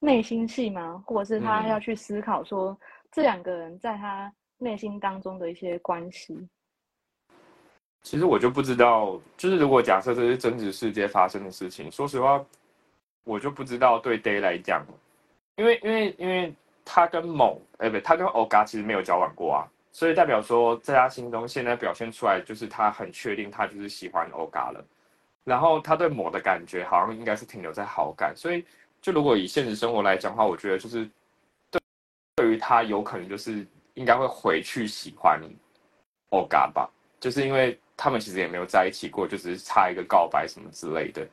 [SPEAKER 2] 内心戏嘛，或者是他
[SPEAKER 1] 嗯
[SPEAKER 2] 要去思考说这两个人在他内心当中的一些关系。
[SPEAKER 1] 其实我就不知道，就是如果假设这是真实世界发生的事情，说实话，我就不知道对 Day 来讲，因为因为因为他跟某，哎、不，他跟 Oga 其实没有交往过啊，所以代表说在他心中现在表现出来就是他很确定他就是喜欢 Oga 了，然后他对某的感觉好像应该是停留在好感，所以就如果以现实生活来讲的话，我觉得就是对对于他有可能就是应该会回去喜欢 Oga 吧。就是因为他们其实也没有在一起过，就只是差一个告白什么之类的。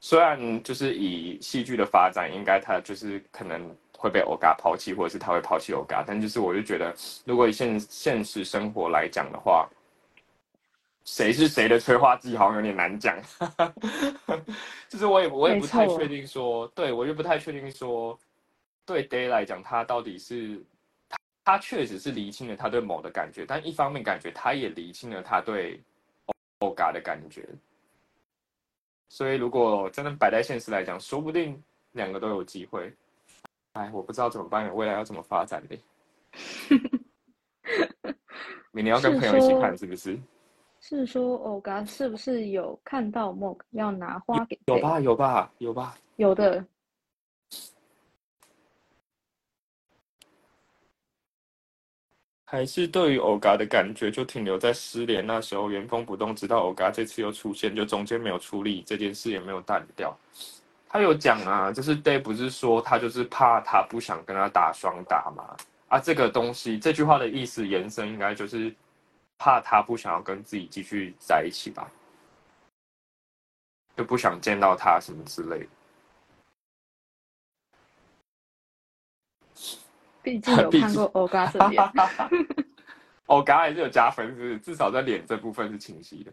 [SPEAKER 1] 虽然就是以戏剧的发展，应该他就是可能会被欧嘎抛弃，或者是他会抛弃欧嘎，但就是我就觉得，如果以现现实生活来讲的话，谁是谁的催化剂好像有点难讲。就是我也我也不太确定说，对我就不太确定说，对 Day 来讲，他到底是他他确实是厘清了他对某的感觉，但一方面感觉他也厘清了他对欧嘎的感觉。所以如果真的摆在现实来讲，说不定两个都有机会。哎，我不知道怎么办，未来要怎么发展的？明年要跟朋友一起看是不是？
[SPEAKER 2] 是说欧嘎是不是有看到 Mo 要拿花给
[SPEAKER 1] 有吧，有吧，有吧。
[SPEAKER 2] 有的，
[SPEAKER 1] 还是对于欧嘎的感觉就停留在失联那时候原封不动，直到欧嘎这次又出现，就中间没有处理这件事，也没有淡掉。他有讲啊，就是 Day 不是说他就是怕他不想跟他打双打嘛？啊，这个东西这句话的意思延伸应该就是怕他不想要跟自己继续在一起吧，就不想见到他什么之类的。
[SPEAKER 2] 毕竟有看过 欧嘎这边。
[SPEAKER 1] 欧嘎还是有加分，是至少在脸这部分是清晰的。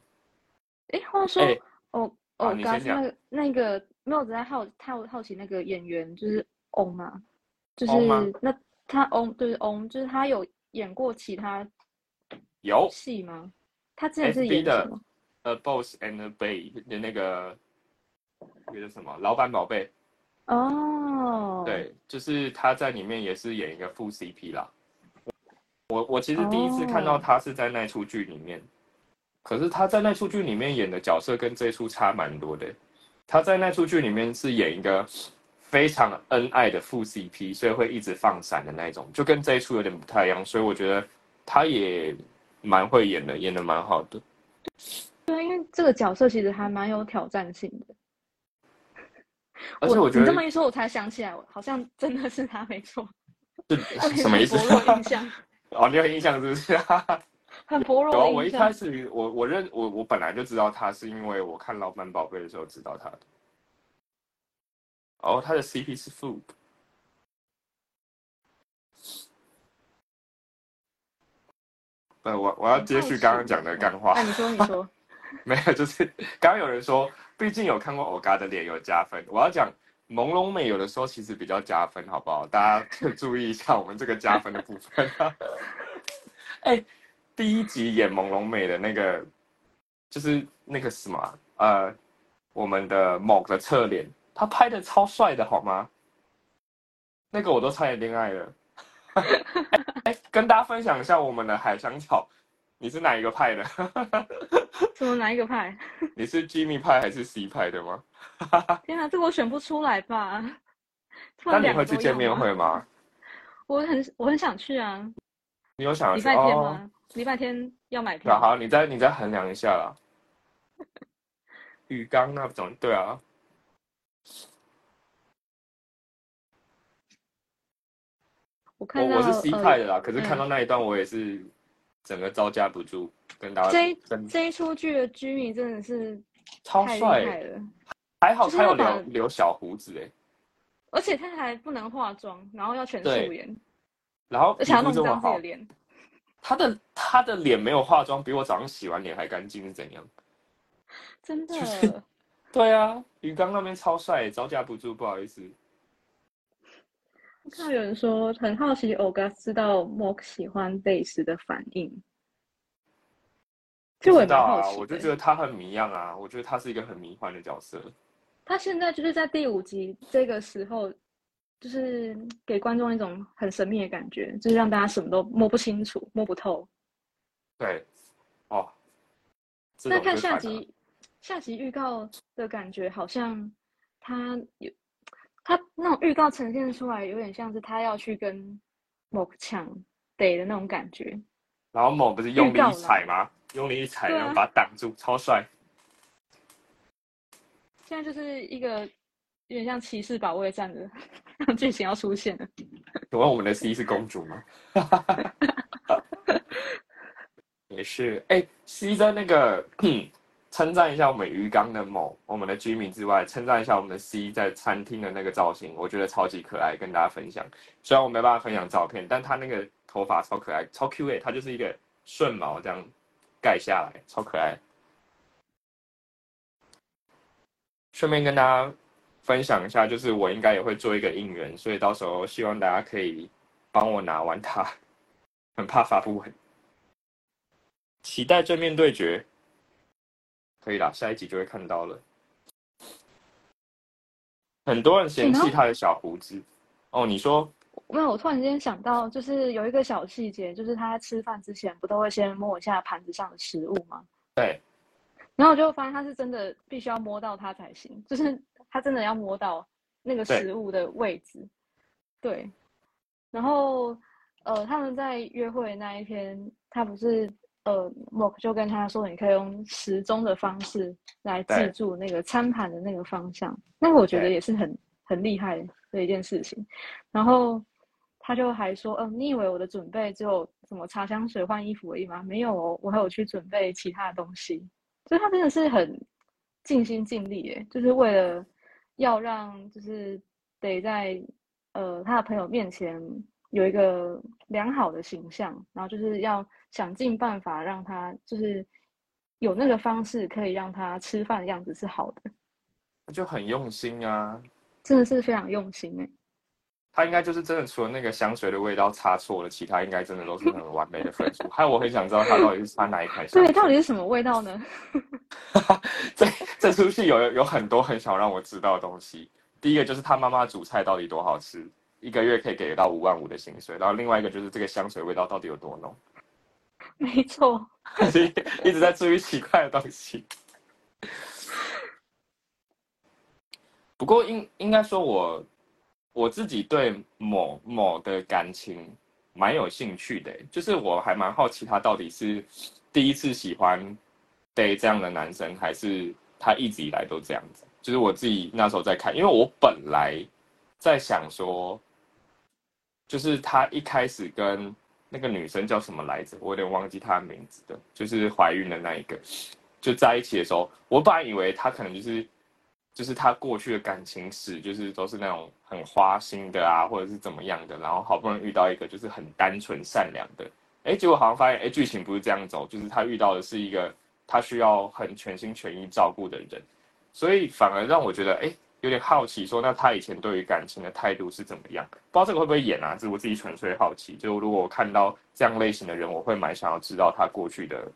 [SPEAKER 2] 哎，话说
[SPEAKER 1] 哎
[SPEAKER 2] 欧嘎是那个那个没有只在好好好奇那个演员就是翁嘛，就是那他翁对翁，就是他有演过其他
[SPEAKER 1] 有
[SPEAKER 2] 戏吗？他之前是演什么
[SPEAKER 1] ？A Boss and a Bay 的那个那个什么老板宝贝，
[SPEAKER 2] 哦，，
[SPEAKER 1] 对，就是他在里面也是演一个副 CP 啦。我我其实第一次看到
[SPEAKER 2] 哦
[SPEAKER 1] 他是在那出剧里面，可是他在那出剧里面演的角色跟这出差蛮多的。他在那出剧里面是演一个非常恩爱的副 CP，所以会一直放闪的那种，就跟这一出有点不太一样。所以我觉得他也蛮会演的，演的蛮好的。
[SPEAKER 2] 对，因为这个角色其实还蛮有挑战性的。
[SPEAKER 1] 而且我觉得
[SPEAKER 2] 你这么一说，我才想起来，好像真的是他没错。
[SPEAKER 1] 是什么意思？
[SPEAKER 2] 很薄弱印象，
[SPEAKER 1] 哦，你有印象是不是？
[SPEAKER 2] 很薄弱
[SPEAKER 1] 我一开。始我我认我我本来就知道他，是因为我看《老板宝贝》的时候知道他的。哦，他的 CP 是 Food。呃，我我要接续刚刚讲的干话
[SPEAKER 2] 哎，，你说，你说，
[SPEAKER 1] 没有，就是刚刚有人说，毕竟有看过欧嘎的脸有加分。我要讲朦胧美有的时候其实比较加分，好不好？大家 注意一下我们这个加分的部分。哎、第一集演朦胧美的那个，就是那个什么呃，我们的某个侧脸，他拍的超帅的，好吗？那个我都差点恋爱了。哎、跟大家分享一下我们的海香草，你是哪一个派的？
[SPEAKER 2] 什么哪一个派？
[SPEAKER 1] 你是 Jimmy 派还是 C 派的吗？
[SPEAKER 2] 天啊，这个我选不出来吧？
[SPEAKER 1] 那你会去见面会吗？
[SPEAKER 2] 我很我很想去啊，
[SPEAKER 1] 你有想要
[SPEAKER 2] 礼拜天
[SPEAKER 1] 哦？
[SPEAKER 2] 吗？礼拜天要买票。
[SPEAKER 1] 好，你再你再衡量一下啦。浴缸那种，对啊，
[SPEAKER 2] 我看到
[SPEAKER 1] 我我是 C
[SPEAKER 2] 呃
[SPEAKER 1] 派的啦，可是
[SPEAKER 2] 嗯
[SPEAKER 1] 看到那一段我也是整个招架不住，跟大家
[SPEAKER 2] 这这一出剧的居民真的是
[SPEAKER 1] 超帅
[SPEAKER 2] 害了，
[SPEAKER 1] 还好他有留留小胡子哎，
[SPEAKER 2] 而且他还不能化妆，然后要全素
[SPEAKER 1] 对
[SPEAKER 2] 颜，
[SPEAKER 1] 然后
[SPEAKER 2] 而且还要弄脏自己的，脸。
[SPEAKER 1] 他的他的脸没有化妆，比我早上洗完脸还干净是怎样？
[SPEAKER 2] 真的，
[SPEAKER 1] 就是 对啊，鱼缸那边超帅，招架不住，不好意思。
[SPEAKER 2] 看到有人说很好奇 Oga 知道 Mock 喜欢贝斯的反应，其实我
[SPEAKER 1] 知道。我就觉得他很迷样啊，我觉得他是一个很迷幻的角色。
[SPEAKER 2] 他现在就是在第五集这个时候，就是给观众一种很神秘的感觉，就是让大家什么都摸不清楚、摸不透。
[SPEAKER 1] 对，哦，
[SPEAKER 2] 那看下集，下集预告的感觉好像他有他那种预告呈现出来，有点像是他要去跟 Mock 抢 Day 的那种感觉。
[SPEAKER 1] 然后某不是用力一踩吗？用力一踩，然后把它挡住，超帅。
[SPEAKER 2] 现在就是一个有点像骑士保卫战的剧情要出现了。
[SPEAKER 1] 请问我们的 C 是公主吗？也是，哎、c 在那个称赞一下我们鱼缸的某我们的居民之外，称赞一下我们的 C 在餐厅的那个造型，我觉得超级可爱，跟大家分享。虽然我没办法分享照片，但他那个头发超可爱，超 Q 哎、他就是一个顺毛这样盖下来，超可爱。顺便跟大家分享一下，就是我应该也会做一个应援，所以到时候希望大家可以帮我拿完它，很怕发不完。期待正面对决，可以啦，下一集就会看到了。很多人嫌弃他的小胡子，哦，你说
[SPEAKER 2] 没有，我突然间想到，就是有一个小细节，就是他在吃饭之前不都会先摸一下盘子上的食物吗？
[SPEAKER 1] 对，
[SPEAKER 2] 然后我就发现他是真的必须要摸到它才行，就是他真的要摸到那个食物的位置。对，然后呃，他们在约会那一天，他不是呃，Mark 就跟他说，你可以用时钟的方式来记住那个餐盘的那个方向。那个我觉得也是很很厉害的一件事情。然后他就还说，嗯、你以为我的准备只有什么擦香水、换衣服而已吗？没有哦，我还有去准备其他的东西。所以他真的是很尽心尽力，耶，就是为了要让就是得在呃他的朋友面前有一个良好的形象，然后就是要想尽办法让他就是有那个方式可以让他吃饭的样子是好的，
[SPEAKER 1] 就很用心啊。
[SPEAKER 2] 真的是非常用心哎。
[SPEAKER 1] 他应该就是真的，除了那个香水的味道差错了，其他应该真的都是很完美的分数。害我很想知道他到底是擦哪一款香
[SPEAKER 2] 对，
[SPEAKER 1] 水。
[SPEAKER 2] 到底是什么味道呢？
[SPEAKER 1] 这这出戏有有很多很想让我知道的东西。第一个就是他妈妈煮菜到底多好吃，一个月可以给到五万五的薪水。然后另外一个就是这个香水味道到底有多浓，
[SPEAKER 2] 没错，
[SPEAKER 1] 一直在注意奇怪的东西。不过应应该说我我自己对某某的感情蛮有兴趣的，就是我还蛮好奇他到底是第一次喜欢 Day 这样的男生，还是他一直以来都这样子。就是我自己那时候在看，因为我本来在想说，就是他一开始跟那个女生叫什么来着，我有点忘记她的名字的，就是怀孕的那一个，就在一起的时候，我本来以为她可能就是就是她过去的感情史，就是都是那种很花心的啊，或者是怎么样的，然后好不容易遇到一个就是很单纯善良的，哎，结果好像发现，哎，剧情不是这样走，就是她遇到的是一个她需要很全心全意照顾的人，所以反而让我觉得，哎，有点好奇，说那他以前对于感情的态度是怎么样？不知道这个会不会演啊？这是我自己纯粹好奇。就如果我看到这样类型的人，我会蛮想要知道他过去的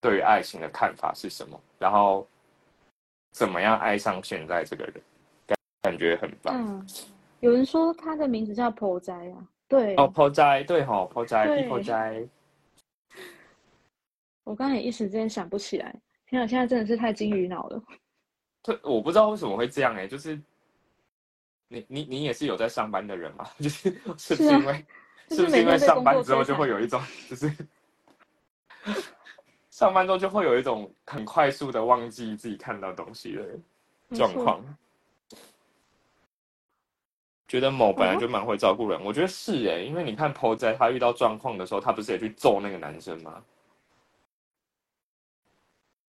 [SPEAKER 1] 对于爱情的看法是什么，然后怎么样爱上现在这个人，感感觉很棒。
[SPEAKER 2] 嗯，有人说他的名字叫婆斋啊，对，
[SPEAKER 1] 哦，抛斋对吼，抛斋
[SPEAKER 2] 对
[SPEAKER 1] 抛斋，
[SPEAKER 2] 我刚才也一时之间想不起来。天啊，现在真的是太金鱼脑了。
[SPEAKER 1] 对，我不知道为什么会这样哎、就是你你你也是有在上班的人嘛？就是是不
[SPEAKER 2] 是
[SPEAKER 1] 因为
[SPEAKER 2] 就是
[SPEAKER 1] 是不是因为上班之后就会有一种就是 上班之后就会有一种很快速的忘记自己看到东西的状况。觉得某本来就蛮会照顾人，我觉得是诶，因为你看 PO 在他遇到状况的时候，他不是也去揍那个男生吗？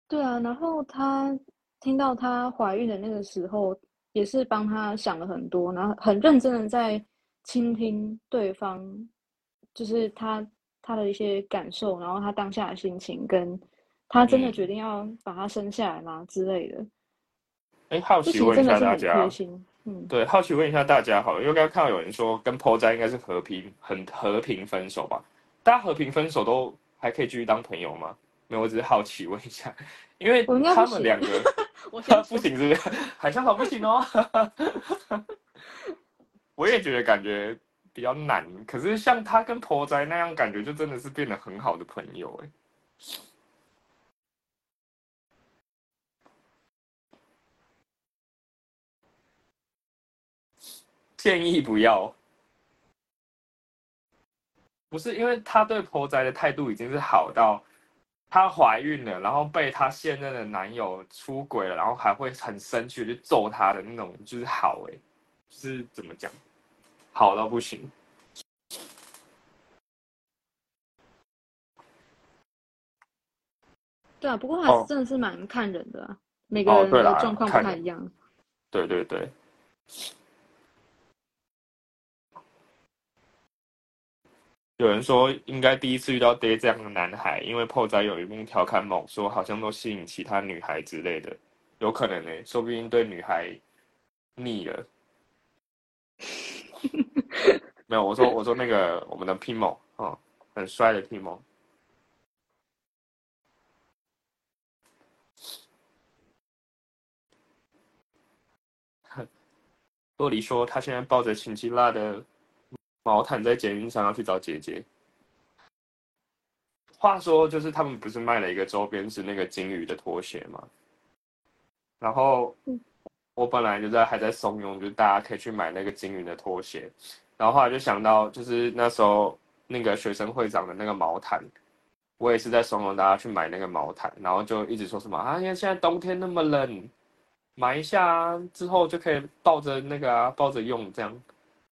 [SPEAKER 2] 对啊，然后她听到她怀孕的那个时候，也是帮她想了很多，然后很认真的在倾听对方，就是她她的一些感受，然后她当下的心情，跟她真的
[SPEAKER 1] 嗯
[SPEAKER 2] 决定要把她生下来吗之类的，
[SPEAKER 1] 哎，好奇问一下大家。
[SPEAKER 2] 嗯，
[SPEAKER 1] 对，好奇问一下大家好了，因为刚刚看到有人说跟 PO 在应该是和平很和平分手吧？大家和平分手都还可以继续当朋友吗？没有，我只是好奇问一下，因为他们两个
[SPEAKER 2] 我先
[SPEAKER 1] 不行，是不是？海象好不行哦。我也觉得感觉比较难，可是像他跟婆仔那样，感觉就真的是变得很好的朋友哎。建议不要，不是因为他对婆仔的态度已经是好到，她怀孕了，然后被她现任的男友出轨了，然后还会很生气地去揍她的那种，就是好哎、就是怎么讲，好到不行。
[SPEAKER 2] 对啊，不过还
[SPEAKER 1] 哦
[SPEAKER 2] 是真的是蛮看人的啊，每个人的状况不太一样。
[SPEAKER 1] 对对对。有人说，应该第一次遇到 Day 这样的男孩，因为破仔有一幕调侃某说，好像都吸引其他女孩之类的，有可能呢、说不定对女孩腻了。没有，我说我说那个我们的 Pimo 哦，很帅的 Pimo。洛里说，他现在抱着秦基拉的毛毯在捷运上要去找姐姐。话说，就是他们不是卖了一个周边是那个金鱼的拖鞋吗？然后我本来就在还在怂恿，就是大家可以去买那个金鱼的拖鞋。然后后来就想到，就是那时候那个学生会长的那个毛毯，我也是在怂恿大家去买那个毛毯，然后就一直说什么啊，因为现在冬天那么冷，买一下啊，之后就可以抱着那个啊，抱着用这样。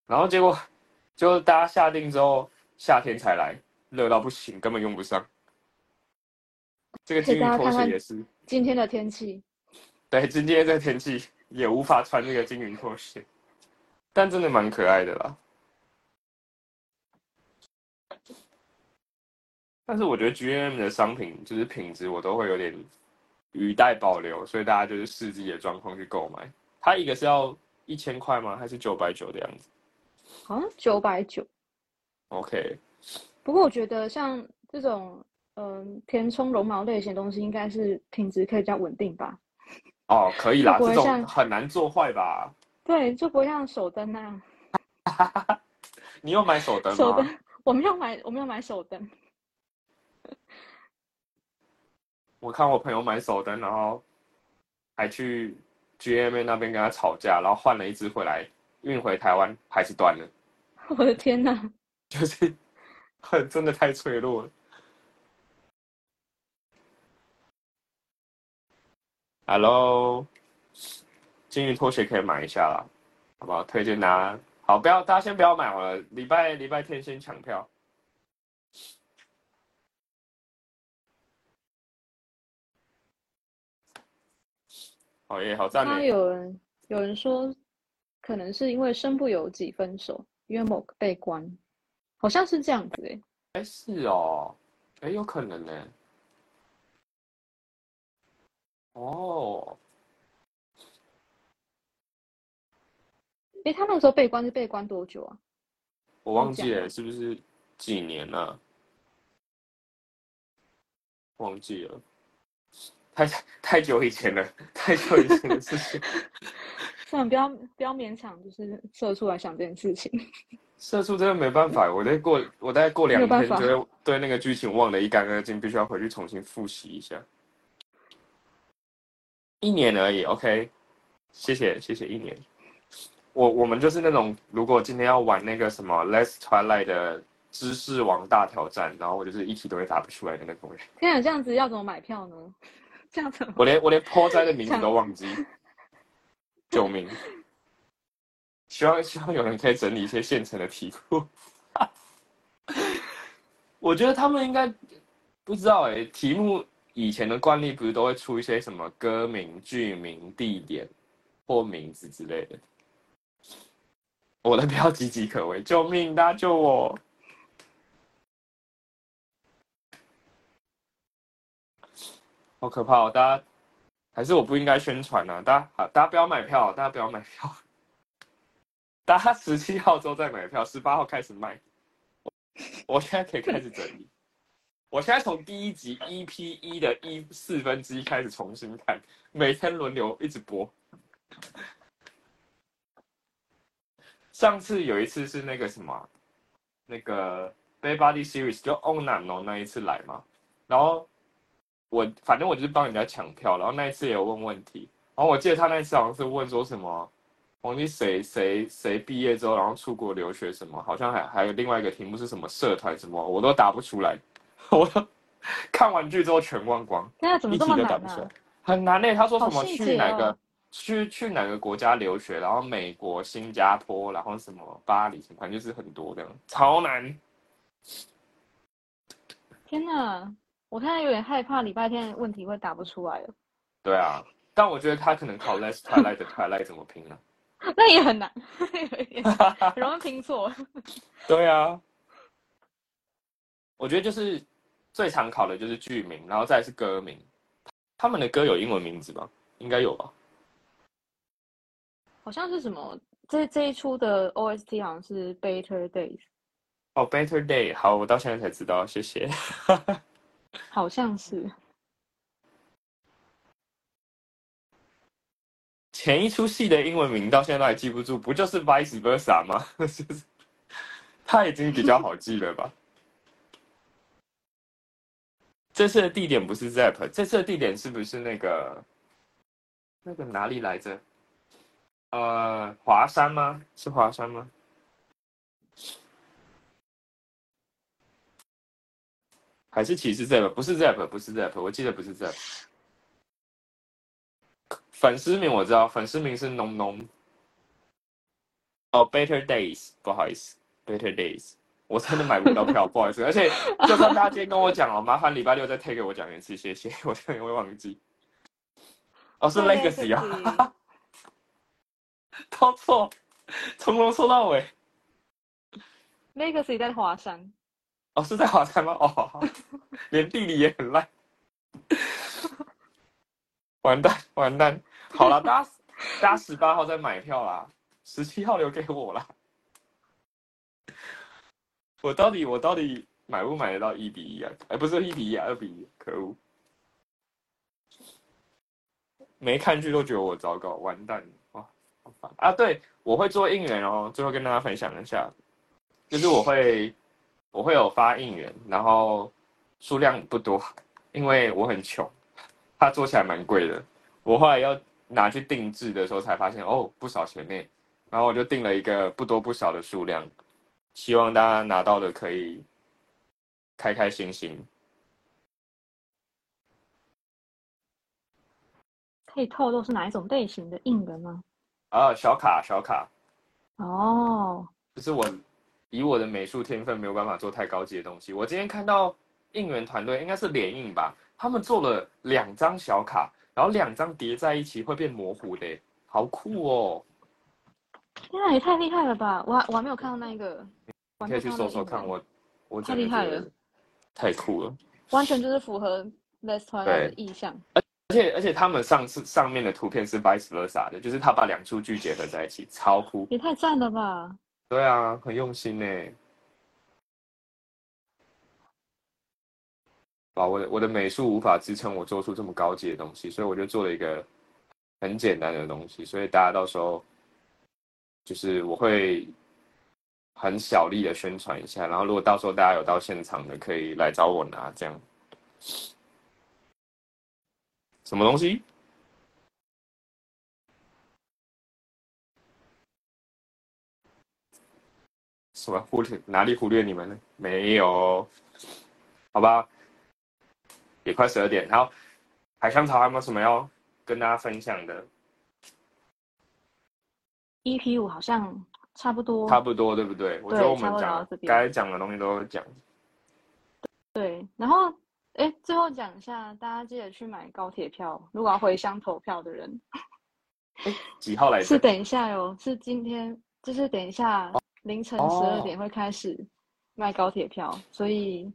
[SPEAKER 1] 然后结果就大家下定之后，夏天才来，热到不行，根本用不上。这个金鱼拖鞋也是，
[SPEAKER 2] 今天的天气，
[SPEAKER 1] 对，今天这个天气也无法穿这个金鱼拖鞋，但真的蛮可爱的啦。但是我觉得 GM 的商品就是品质，我都会有点语带保留，所以大家就是视自己的状况去购买。它一个是要一千块吗？还是九百九的样子
[SPEAKER 2] 好像九百九。
[SPEAKER 1] ？OK，
[SPEAKER 2] 不过我觉得像这种嗯填充绒毛类型的东西，应该是品质可以比较稳定吧？
[SPEAKER 1] 哦，可以啦，这种很难做坏吧？
[SPEAKER 2] 对，就不会像手灯那样。
[SPEAKER 1] 你有买手灯吗
[SPEAKER 2] 手灯？我没有买，我没有买手灯。
[SPEAKER 1] 我看我朋友买手灯，然后还去 GMA 那边跟他吵架，然后换了一只回来，运回台湾还是断了，
[SPEAKER 2] 我的天哪！
[SPEAKER 1] 就是很真的太脆弱了。Hello，金鱼拖鞋可以买一下啦，好不好？推荐大家。好，不要大家先不要买好了，礼拜礼拜天先抢票。好耶，好赞
[SPEAKER 2] 他！有人有人说，可能是因为身不由己分手，因为某个被关，好像是这样子诶。
[SPEAKER 1] 哎，是哦，哎，有可能呢。哦，
[SPEAKER 2] 诶，他那个时候被关是被关多久啊？
[SPEAKER 1] 我忘记了，是不是几年了？忘记了，太太久以前了，太久以前的事情。
[SPEAKER 2] 算了，不要不要勉强，就是社畜来想这件事情。
[SPEAKER 1] 社畜真的没办法，我再过我大概过两天就会对那个剧情忘得一干二净，必须要回去重新复习一下。一年而已，OK，谢谢谢谢一年。我我们就是那种，如果今天要玩那个什么 Let's Twilight 的知识王大挑战，然后我就是一题都会答不出来的那种人。
[SPEAKER 2] 天啊，这样子要怎么买票呢？这样怎么？
[SPEAKER 1] 我连我连斋的名字都忘记，救命！希望希望有人可以整理一些现成的题库。我觉得他们应该不知道哎、题目以前的惯例不是都会出一些什么歌名、剧名、地点或名字之类的。我的标岌岌可危，救命！大家救我！好可怕哦！大家还是我不应该宣传啊！大家好，大家不要买票，大家不要买票。大家十七号之后再买票，十八号开始卖。我我现在可以开始整理。我现在从第一集 EP 一的一四分之一开始重新看，每天轮流一直播。上次有一次是那个什么，那个 b a y Body Series 就 On n a n 那一次来嘛，然后我反正我就是帮人家抢票，然后那一次也有问问题，然后我记得他那一次好像是问说什么，忘记谁谁谁毕业之后然后出国留学什么，好像还还有另外一个题目是什么社团什么，我都答不出来，我都看完剧之后全忘光，
[SPEAKER 2] 现在怎么
[SPEAKER 1] 一
[SPEAKER 2] 么难
[SPEAKER 1] 都答不出来
[SPEAKER 2] 啊？，
[SPEAKER 1] 很难呢、他说什么去哪个、
[SPEAKER 2] 哦
[SPEAKER 1] 去去哪个国家留学，然后美国、新加坡，然后什么巴黎，反正就是很多这样，超难。
[SPEAKER 2] 天哪！我现在有点害怕，礼拜天的问题会答不出来了，
[SPEAKER 1] 对啊，但我觉得他可能考 Less Twilight 的 Twilight 怎么拼呢、
[SPEAKER 2] 那也很难，容易拼错。
[SPEAKER 1] 对啊，我觉得就是最常考的就是剧名，然后再是歌名。他们的歌有英文名字吗？应该有吧。
[SPEAKER 2] 好像是什么？这这一出的 OST 好像是 Better Days，
[SPEAKER 1] 哦、b e t t e r Day，好，我到现在才知道，谢谢。
[SPEAKER 2] 好像是。
[SPEAKER 1] 前一出戏的英文名到现在还记不住，不就是 Vice Versa 吗？他已经比较好记了吧？这次的地点不是 Zap，这次的地点是不是那个那个哪里来着？呃，华山吗？是华山吗？还是其实 Zap？不是 Zap，不是 Zap，我记得不是 Zap。粉丝名我知道，粉丝名是浓浓。哦，Better Days，不好意思，Better Days，我真的买不到票，不好意思。而且，就算大家今天跟我讲哦，麻烦礼拜六再推给我讲一次，谢谢，我真的会忘记。哦，是 Legacy 啊，都错，从头说到尾。
[SPEAKER 2] Legacy 在华山，
[SPEAKER 1] 哦，是在华山吗？哦，连地理也很烂。完蛋，完蛋！好了，大家大家十八号再买票啦，十七号留给我啦。我到底我到底买不买得到一比一啊？哎，不是一比一啊，二比一，可恶！没看剧都觉得我糟糕，完蛋哇！好烦啊！对，我会做应援哦，最后跟大家分享一下，就是我会我会有发应援，然后数量不多，因为我很穷，它做起来蛮贵的。我后来要拿去定制的时候才发现，哦，不少钱呢。然后我就定了一个不多不少的数量，希望大家拿到的可以开开心心。
[SPEAKER 2] 可以透露是哪一种类型的应援吗？
[SPEAKER 1] 啊，小卡小卡，
[SPEAKER 2] 哦，
[SPEAKER 1] 就是我以我的美术天分没有办法做太高级的东西。我今天看到应援团队应该是联印吧，他们做了两张小卡，然后两张叠在一起会变模糊的耶，好酷哦！
[SPEAKER 2] 天啊，也太厉害了吧！我还我还没有看到那个，我还没有
[SPEAKER 1] 可以去搜搜看，我我
[SPEAKER 2] 太厉害了
[SPEAKER 1] 太酷了。
[SPEAKER 2] 完全就是符合 Let's Twilight 的意向。
[SPEAKER 1] 而且而且他们上次上面的图片是 vice versa 的，就是他把两出剧结合在一起，超酷。
[SPEAKER 2] 也太赞了吧！
[SPEAKER 1] 对啊，很用心呢。哇，我的我的美术无法支撑我做出这么高级的东西，所以我就做了一个很简单的东西，所以大家到时候就是我会很小力的宣传一下，然后如果到时候大家有到现场的，可以来找我拿，这样。什么东西？什么忽略哪里忽略你们呢？没有，好吧，也快十二点。然后海香草还有没有什么要跟大家分享的
[SPEAKER 2] ？EP 五好像差不多，
[SPEAKER 1] 差不多对不对？我觉得我们讲该讲的东西都有讲。
[SPEAKER 2] 对。然后，哎，最后讲一下，大家记得去买高铁票，如果要回乡投票的人，
[SPEAKER 1] 几号来着？
[SPEAKER 2] 是等一下哟，是今天，就是等一下凌晨
[SPEAKER 1] 哦
[SPEAKER 2] 十二点会开始卖高铁票，所以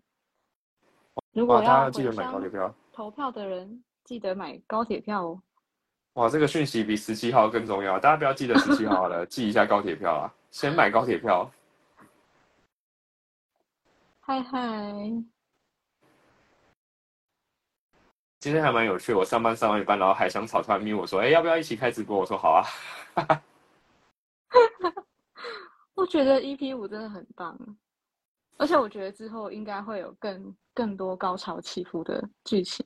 [SPEAKER 2] 如，果要
[SPEAKER 1] 大家记得买高铁票。
[SPEAKER 2] 投票的人，记得买高铁票哦。
[SPEAKER 1] 哇，这个讯息比十七号更重要，大家不要记得十七号了，记一下高铁票啊，先买高铁票。
[SPEAKER 2] 嗨嗨，
[SPEAKER 1] 今天还蛮有趣，我上班上完一半，然后海香草突然咪我说：“哎，要不要一起开直播？”我说：“好啊。
[SPEAKER 2] 我觉得 EP 五真的很棒，而且我觉得之后应该会有更更多高潮起伏的剧情。”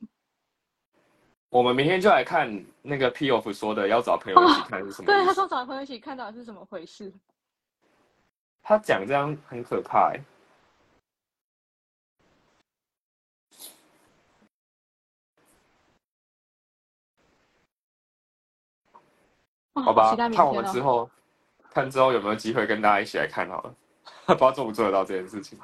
[SPEAKER 1] 我们明天就来看那个 P of 说的要找朋友一起看是什么
[SPEAKER 2] 对，他说找朋友一起看到底是怎么回事？
[SPEAKER 1] 他讲这样很可怕哎。好吧，
[SPEAKER 2] 期待明
[SPEAKER 1] 看我。们之后，看之后有没有机会跟大家一起来看好了。不知道做不做得到这件事情，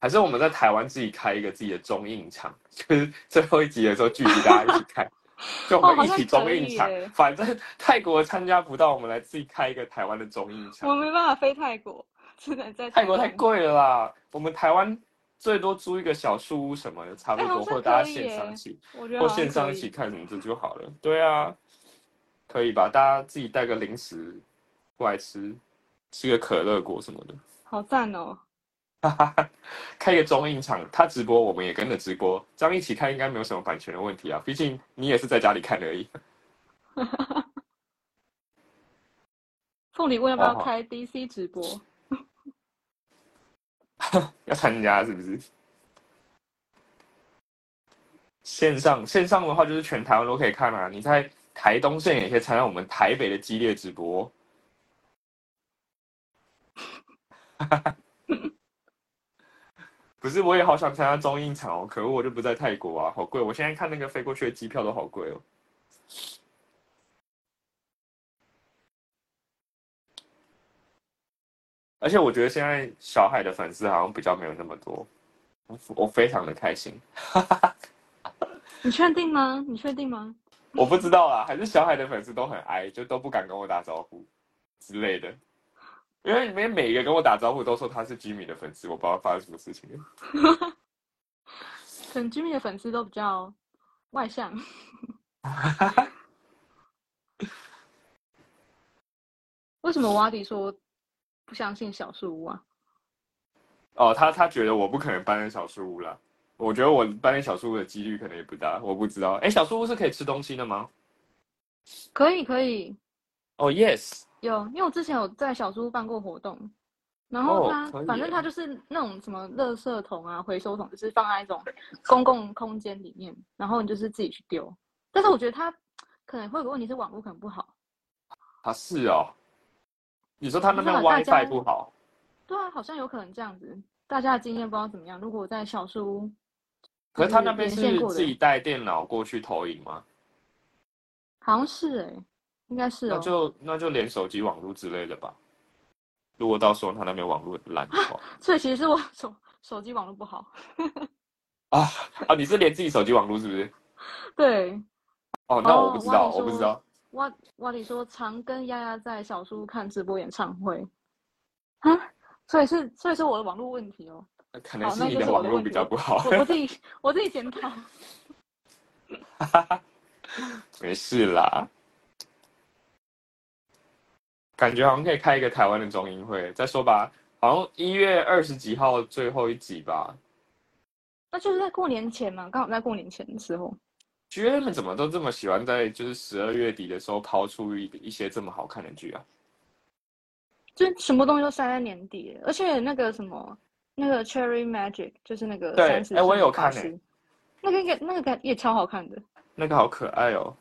[SPEAKER 1] 还是我们在台湾自己开一个自己的中印场，就是最后一集的时候聚集大家一起看，就我们一起中印场
[SPEAKER 2] 哦好像可以耶。
[SPEAKER 1] 反正泰国参加不到，我们来自己开一个台湾的中印场
[SPEAKER 2] 我。没办法飞泰国，只能在
[SPEAKER 1] 泰国太
[SPEAKER 2] 湾。
[SPEAKER 1] 贵了啦，我们台湾最多租一个小树屋什么的，差不多，或者大家线上
[SPEAKER 2] 耶
[SPEAKER 1] 一起，
[SPEAKER 2] 我觉得
[SPEAKER 1] 或线上一起看什么这就好了。对啊，可以吧？大家自己带个零食过来吃，吃个可乐果什么的。
[SPEAKER 2] 好赞哦！
[SPEAKER 1] 开一个中映场，他直播我们也跟着直播，这样一起看应该没有什么版权的问题啊。毕竟你也是在家里看而已。
[SPEAKER 2] 凤梨问要不要
[SPEAKER 1] 哦
[SPEAKER 2] 开 DC 直播？
[SPEAKER 1] 要参加是不是？线上线上的话，就是全台湾都可以看啊。你在台东县也可以参加我们台北的激烈直播。不是，我也好想参加中印场哦，可恶，我就不在泰国啊，好贵！我现在看那个飞过去的机票都好贵哦。而且我觉得现在小海的粉丝好像比较没有那么多，我我非常的开心。
[SPEAKER 2] 你确定吗？你确定吗？
[SPEAKER 1] 我不知道啊，还是小海的粉丝都很矮，就都不敢跟我打招呼之类的。因为里面每一个跟我打招呼都说他是 Jimmy 的粉丝，我不知道发生什么事情。
[SPEAKER 2] 可能 Jimmy 的粉丝都比较外向。为什么瓦迪说不相信小树屋啊？
[SPEAKER 1] 哦，他他觉得我不可能搬进小树屋了。我觉得我搬进小树屋的几率可能也不大，我不知道。哎，小树屋是可以吃东西的吗？
[SPEAKER 2] 可以可以，
[SPEAKER 1] 哦，yes，
[SPEAKER 2] 有，因为我之前有在小树屋办过活动，然后
[SPEAKER 1] 哦
[SPEAKER 2] 它、
[SPEAKER 1] 可以耶
[SPEAKER 2] 反正它就是那种什么垃圾桶啊、回收桶，就是放在一种公共空间里面，然后你就是自己去丢。但是我觉得它可能会有个问题是网络可能不好。
[SPEAKER 1] 啊是哦。你说他那边 WiFi 不好？
[SPEAKER 2] 对啊，好像有可能这样子。大家的经验不知道怎么样。如果在小书屋，
[SPEAKER 1] 可是他那边是自己带电脑过去投影吗？
[SPEAKER 2] 好像是哎、应该是
[SPEAKER 1] 那
[SPEAKER 2] 哦。
[SPEAKER 1] 就那就连手机网络之类的吧。如果到时候他那边网络烂的话，
[SPEAKER 2] 所以其实是我手手机网络不好。
[SPEAKER 1] 啊啊，你是连自己手机网络是不是？
[SPEAKER 2] 对，
[SPEAKER 1] 哦，那我
[SPEAKER 2] 哦
[SPEAKER 1] 不知道，
[SPEAKER 2] 我
[SPEAKER 1] 不知道。
[SPEAKER 2] 瓦瓦里说常跟丫丫在小树屋看直播演唱会，啊，所以是所以是我的网络问题哦。
[SPEAKER 1] 可能
[SPEAKER 2] 是
[SPEAKER 1] 你的网络比较不好。
[SPEAKER 2] 我我自己 我自己检讨。
[SPEAKER 1] 没事啦，感觉好像可以开一个台湾的中英会。再说吧，好像一月二十几号最后一集吧。
[SPEAKER 2] 那就是在过年前嘛，刚好在过年前的时候。
[SPEAKER 1] 觉得他们怎么都这么喜欢在就是十二月底的时候抛出一一些这么好看的剧啊？
[SPEAKER 2] 就什么东西都塞在年底，而且那个什么，那个 Cherry Magic 就是那个
[SPEAKER 1] 对哎我有看
[SPEAKER 2] 法师那个应该那个也超好看的。
[SPEAKER 1] 那个好可爱哦。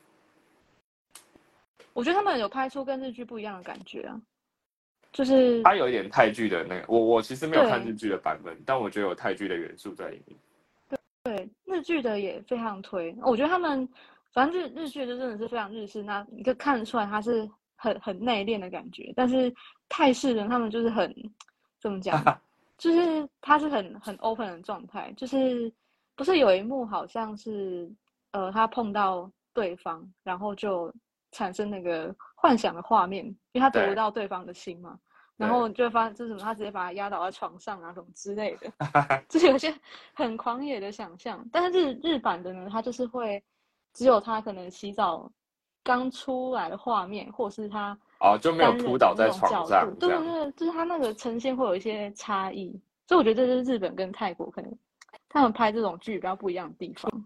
[SPEAKER 2] 我觉得他们有拍出跟日剧不一样的感觉啊，就是
[SPEAKER 1] 它有一点泰剧的那个，我我其实没有看日剧的版本，但我觉得有泰剧的元素在里面。
[SPEAKER 2] 对日剧的也非常推。我觉得他们反正日日剧就真的是非常日式，那你可以看得出来他是很很内敛的感觉，但是泰式人他们就是很怎么讲，就是他是很很 open 的状态，就是不是有一幕好像是呃他碰到对方，然后就产生那个幻想的画面，因为他得不到对方的心嘛，然后就会发现就是什么他直接把他压倒在床上啊什么之类的，就是有些很狂野的想象，但是日日版的呢，他就是会只有他可能洗澡刚出来的画面，或是他
[SPEAKER 1] 哦，就没有扑倒在床上
[SPEAKER 2] 对。对对，就是他那个呈现会有一些差异，所以我觉得这是日本跟泰国可能他们拍这种剧比较不一样的地方。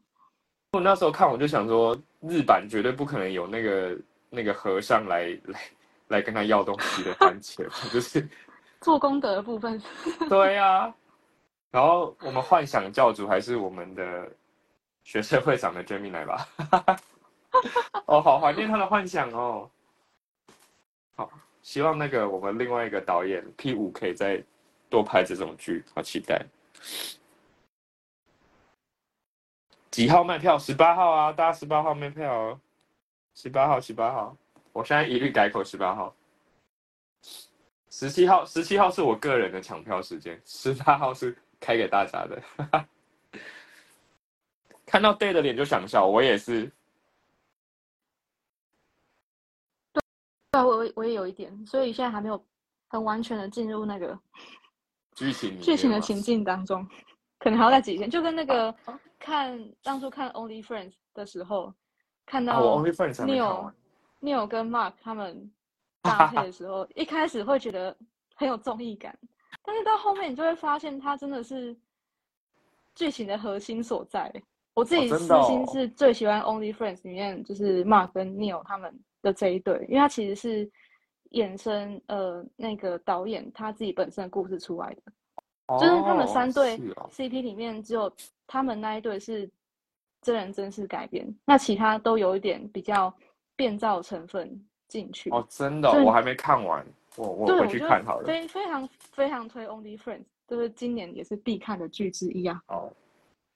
[SPEAKER 1] 我那时候看我就想说，日版绝对不可能有那个那个和尚来来来跟他要东西的番茄，就是
[SPEAKER 2] 做功德的部分，
[SPEAKER 1] 对呀、然后我们幻想教主还是我们的学生会长的 Gemini 吧。哦，好怀念他的幻想哦。好，希望那个我们另外一个导演 P 五可以再多拍这种剧，好期待。几号卖票？十八号啊，大家十八号卖票哦。十八号，十八号，我现在一律改口十八号。十七号，十七号是我个人的抢票时间，十八号是开给大家的。看到 Day 的脸就想笑，我也是。
[SPEAKER 2] 对啊，我我我也有一点，所以现在还没有很完全的进入那个
[SPEAKER 1] 剧情
[SPEAKER 2] 剧情的情境当中，可能还要再几天，就跟那个看当初看 Only Friends 的时候，看
[SPEAKER 1] 啊，
[SPEAKER 2] 到 Neil
[SPEAKER 1] 完。
[SPEAKER 2] Neil 跟 Mark 他们 搭配的时候，一开始会觉得很有综艺感，但是到后面你就会发现，它真的是剧情的核心所在。我自己私心是最喜欢 Only Friends 里面就是 Mark 跟 Neil 他们的这一对，因为他其实是衍生呃那个导演他自己本身的故事出来的。就是他们三对 CP 里面，只有他们那一对是真人真事改编，那其他都有一点比较变造成分进去。
[SPEAKER 1] 哦，真的哦、我还没看完，我我
[SPEAKER 2] 对，
[SPEAKER 1] 回去看好了。
[SPEAKER 2] 非非常非常推 Only Friends，就是今年也是必看的剧之一啊。
[SPEAKER 1] 哦，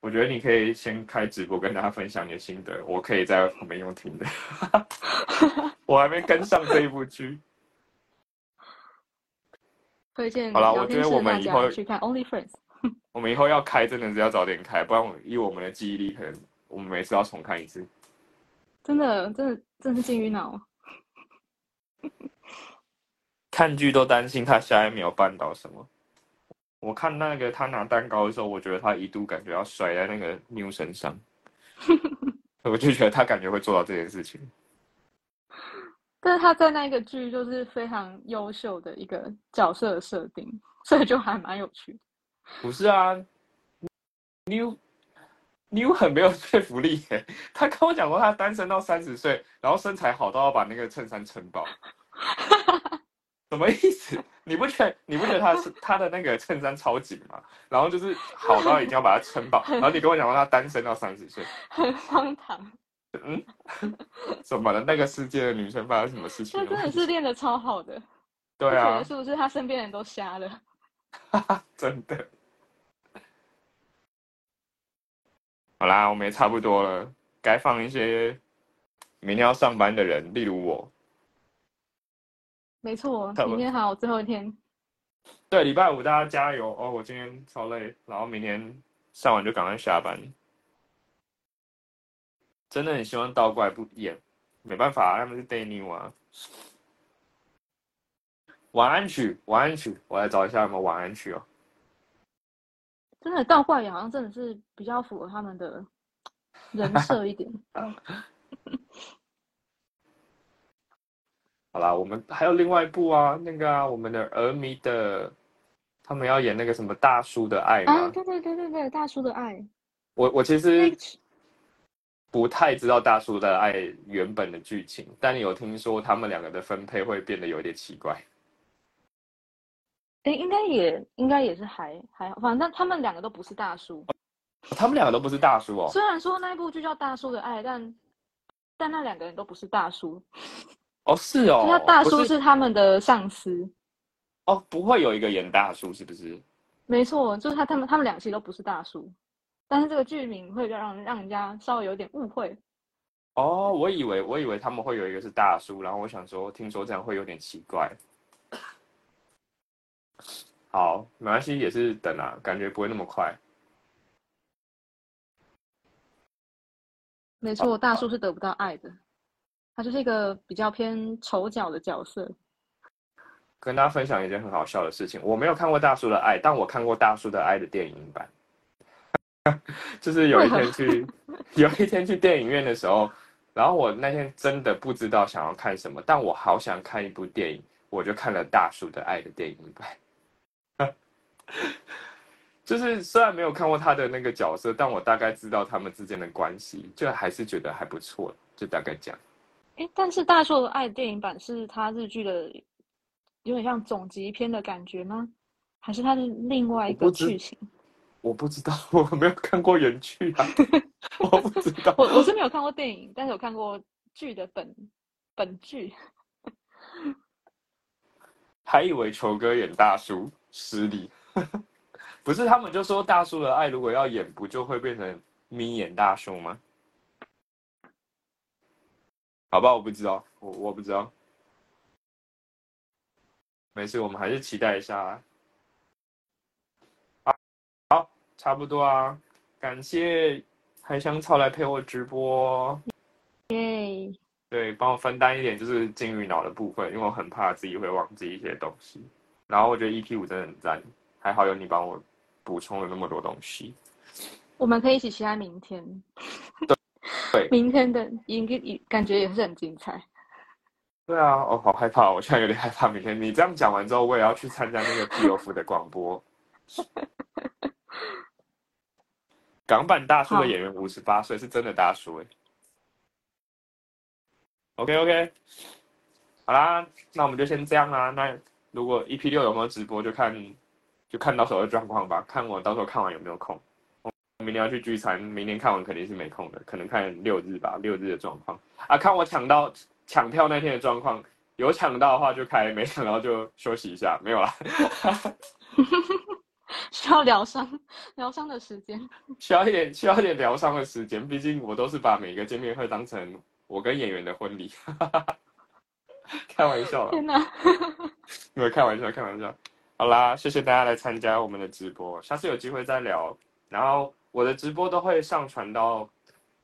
[SPEAKER 1] 我觉得你可以先开直播跟大家分享你的心得，我可以在旁边用听的。我还没跟上这一部剧。
[SPEAKER 2] 推荐
[SPEAKER 1] 好了我觉得我们以后
[SPEAKER 2] 去看 Only Friends。
[SPEAKER 1] 我们以后要开，真的是要早点开，不然我以我们的记忆力，可能我们每次要重看一次。
[SPEAKER 2] 真的，真的，真的是金鱼脑。
[SPEAKER 1] 看剧都担心他下一秒绊倒什么。我看那个他拿蛋糕的时候，我觉得他一度感觉要摔在那个妞身上，我就觉得他感觉会做到这件事情。
[SPEAKER 2] 但是他在那个剧就是非常优秀的一个角色的设定，所以就还蛮有趣的。
[SPEAKER 1] 不是啊，New New 很没有说服力耶。他跟我讲过，他单身到三十岁，然后身材好到要把那个衬衫撑爆，什么意思？你不觉得你不觉得他是他的那个衬衫超紧吗？然后就是好到一定要把它撑爆，然后你跟我讲说他单身到三十岁，
[SPEAKER 2] 很荒唐，
[SPEAKER 1] 嗯，怎么了？那个世界的女生发生什么事情了？
[SPEAKER 2] 那真的是练的超好的。
[SPEAKER 1] 对啊
[SPEAKER 2] 是不是他身边人都瞎了？
[SPEAKER 1] 真的。好啦，我们也差不多了，该放一些明天要上班的人，例如我。
[SPEAKER 2] 没错，明天还有最后一天。
[SPEAKER 1] 对，礼拜五大家加油哦！我今天超累，然后明天上完就赶快下班。真的很希望倒过来不演，没办法，他们是 new 啊。晚安曲，晚安曲，我来找一下有没有晚安曲哦。
[SPEAKER 2] 真的倒过来也好像真的是比较符合他们的人设一点。
[SPEAKER 1] 好啦，我们还有另外一部啊，那个啊，我们的儿迷的，他们要演那个什么大叔的爱
[SPEAKER 2] 啊，
[SPEAKER 1] 吗？
[SPEAKER 2] 对对对对对，大叔的爱，
[SPEAKER 1] 我我其
[SPEAKER 2] 那
[SPEAKER 1] 实
[SPEAKER 2] 个
[SPEAKER 1] 不太知道大叔的爱原本的剧情，但有听说他们两个的分配会变得有点奇怪。
[SPEAKER 2] 哎，应该也应该也是还还好，反正他们两个都不是大叔。
[SPEAKER 1] 他们两个都不是大叔哦。
[SPEAKER 2] 虽然说那一部剧叫《大叔的爱》，但但那两个人都不是大叔，
[SPEAKER 1] 哦，是哦
[SPEAKER 2] 那，大叔
[SPEAKER 1] 是
[SPEAKER 2] 是他们的上司。
[SPEAKER 1] 哦，不会有一个演大叔是不是？
[SPEAKER 2] 没错，就是他他们他们两个其实都不是大叔，但是这个剧名会让让人家稍微有点误会。
[SPEAKER 1] 哦，我以为我以为他们会有一个是大叔，然后我想说，听说这样会有点奇怪。好，没关系，也是等啊，感觉不会那么快。
[SPEAKER 2] 没错，大叔是得不到爱的，他就是一个比较偏丑角的角色。
[SPEAKER 1] 跟大家分享一件很好笑的事情，我没有看过大叔的爱，但我看过大叔的爱的电影版。就是有一天去，有一天去电影院的时候，然后我那天真的不知道想要看什么，但我好想看一部电影，我就看了大叔的爱的电影版。就是虽然没有看过他的那个角色，但我大概知道他们之间的关系，就还是觉得还不错，就大概讲。
[SPEAKER 2] 哎，但是大叔的爱电影版是他日剧的，有点像总集篇的感觉吗？还是他的另外一个剧情？
[SPEAKER 1] 我不知道，我没有看过原剧啊，我不知道。
[SPEAKER 2] 我我是没有看过电影，但是有看过剧的本本剧。
[SPEAKER 1] 还以为球哥演大叔失礼，不是他们就说大叔的爱如果要演，不就会变成眯眼大叔吗？好吧，我不知道，我我不知道。没事，我们还是期待一下。好，好，差不多啊。感谢海香草来陪我直播。
[SPEAKER 2] 耶。
[SPEAKER 1] 对，帮我分担一点就是金鱼脑的部分，因为我很怕自己会忘记一些东西。然后我觉得 EP 五真的很赞，还好有你帮我补充了那么多东西。
[SPEAKER 2] 我们可以一起期待明天。
[SPEAKER 1] 对，
[SPEAKER 2] 明天的应该感觉也是很精彩。
[SPEAKER 1] 对啊，我好害怕，我现在有点害怕明天。你这样讲完之后，我也要去参加那个 P F 的广播。港版大叔的演员五十八岁，是真的大叔哎。OK OK，好啦，那我们就先这样啦。那如果 EP 六有没有直播，就看就看到时候的状况吧。看我到时候看完有没有空。我明天要去聚餐，明天看完肯定是没空的，可能看六日吧。六日的状况啊，看我抢到抢票那天的状况，有抢到的话就开，没抢到就休息一下，没有啦。
[SPEAKER 2] 需要疗伤，疗伤的时间。
[SPEAKER 1] 需要一点，需要一点疗伤的时间。毕竟我都是把每个见面会当成。我跟演员的婚礼，开玩笑了。
[SPEAKER 2] 天哪！
[SPEAKER 1] 没有开玩笑，开玩笑。好啦，谢谢大家来参加我们的直播，下次有机会再聊。然后我的直播都会上传到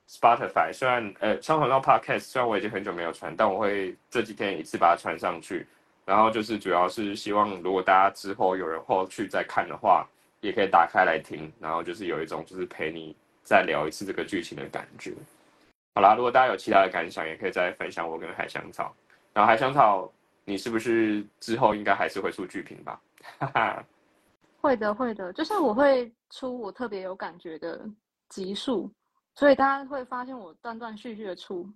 [SPEAKER 1] Spotify，虽然呃上传到 Podcast，虽然我已经很久没有传，但我会这几天一次把它传上去。然后就是主要是希望，如果大家之后有人后续再看的话，也可以打开来听，然后就是有一种就是陪你再聊一次这个剧情的感觉。好啦，如果大家有其他的感想，也可以再分享我跟海香草。然后海香草，你是不是之后应该还是会出剧评吧？哈哈，
[SPEAKER 2] 会的，会的。就是我会出我特别有感觉的集数，所以大家会发现我断断续续的出，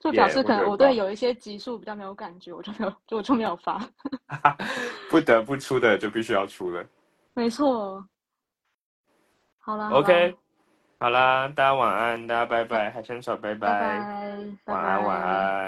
[SPEAKER 2] 就表示可能我对有一些集数比较没有感觉，我就没有，就我就没有发。
[SPEAKER 1] 不得不出的就必须要出了。
[SPEAKER 2] 没错。好了。
[SPEAKER 1] OK。好啦，大家晚安，大家拜拜，海鲜手拜
[SPEAKER 2] 拜，
[SPEAKER 1] 晚安晚安。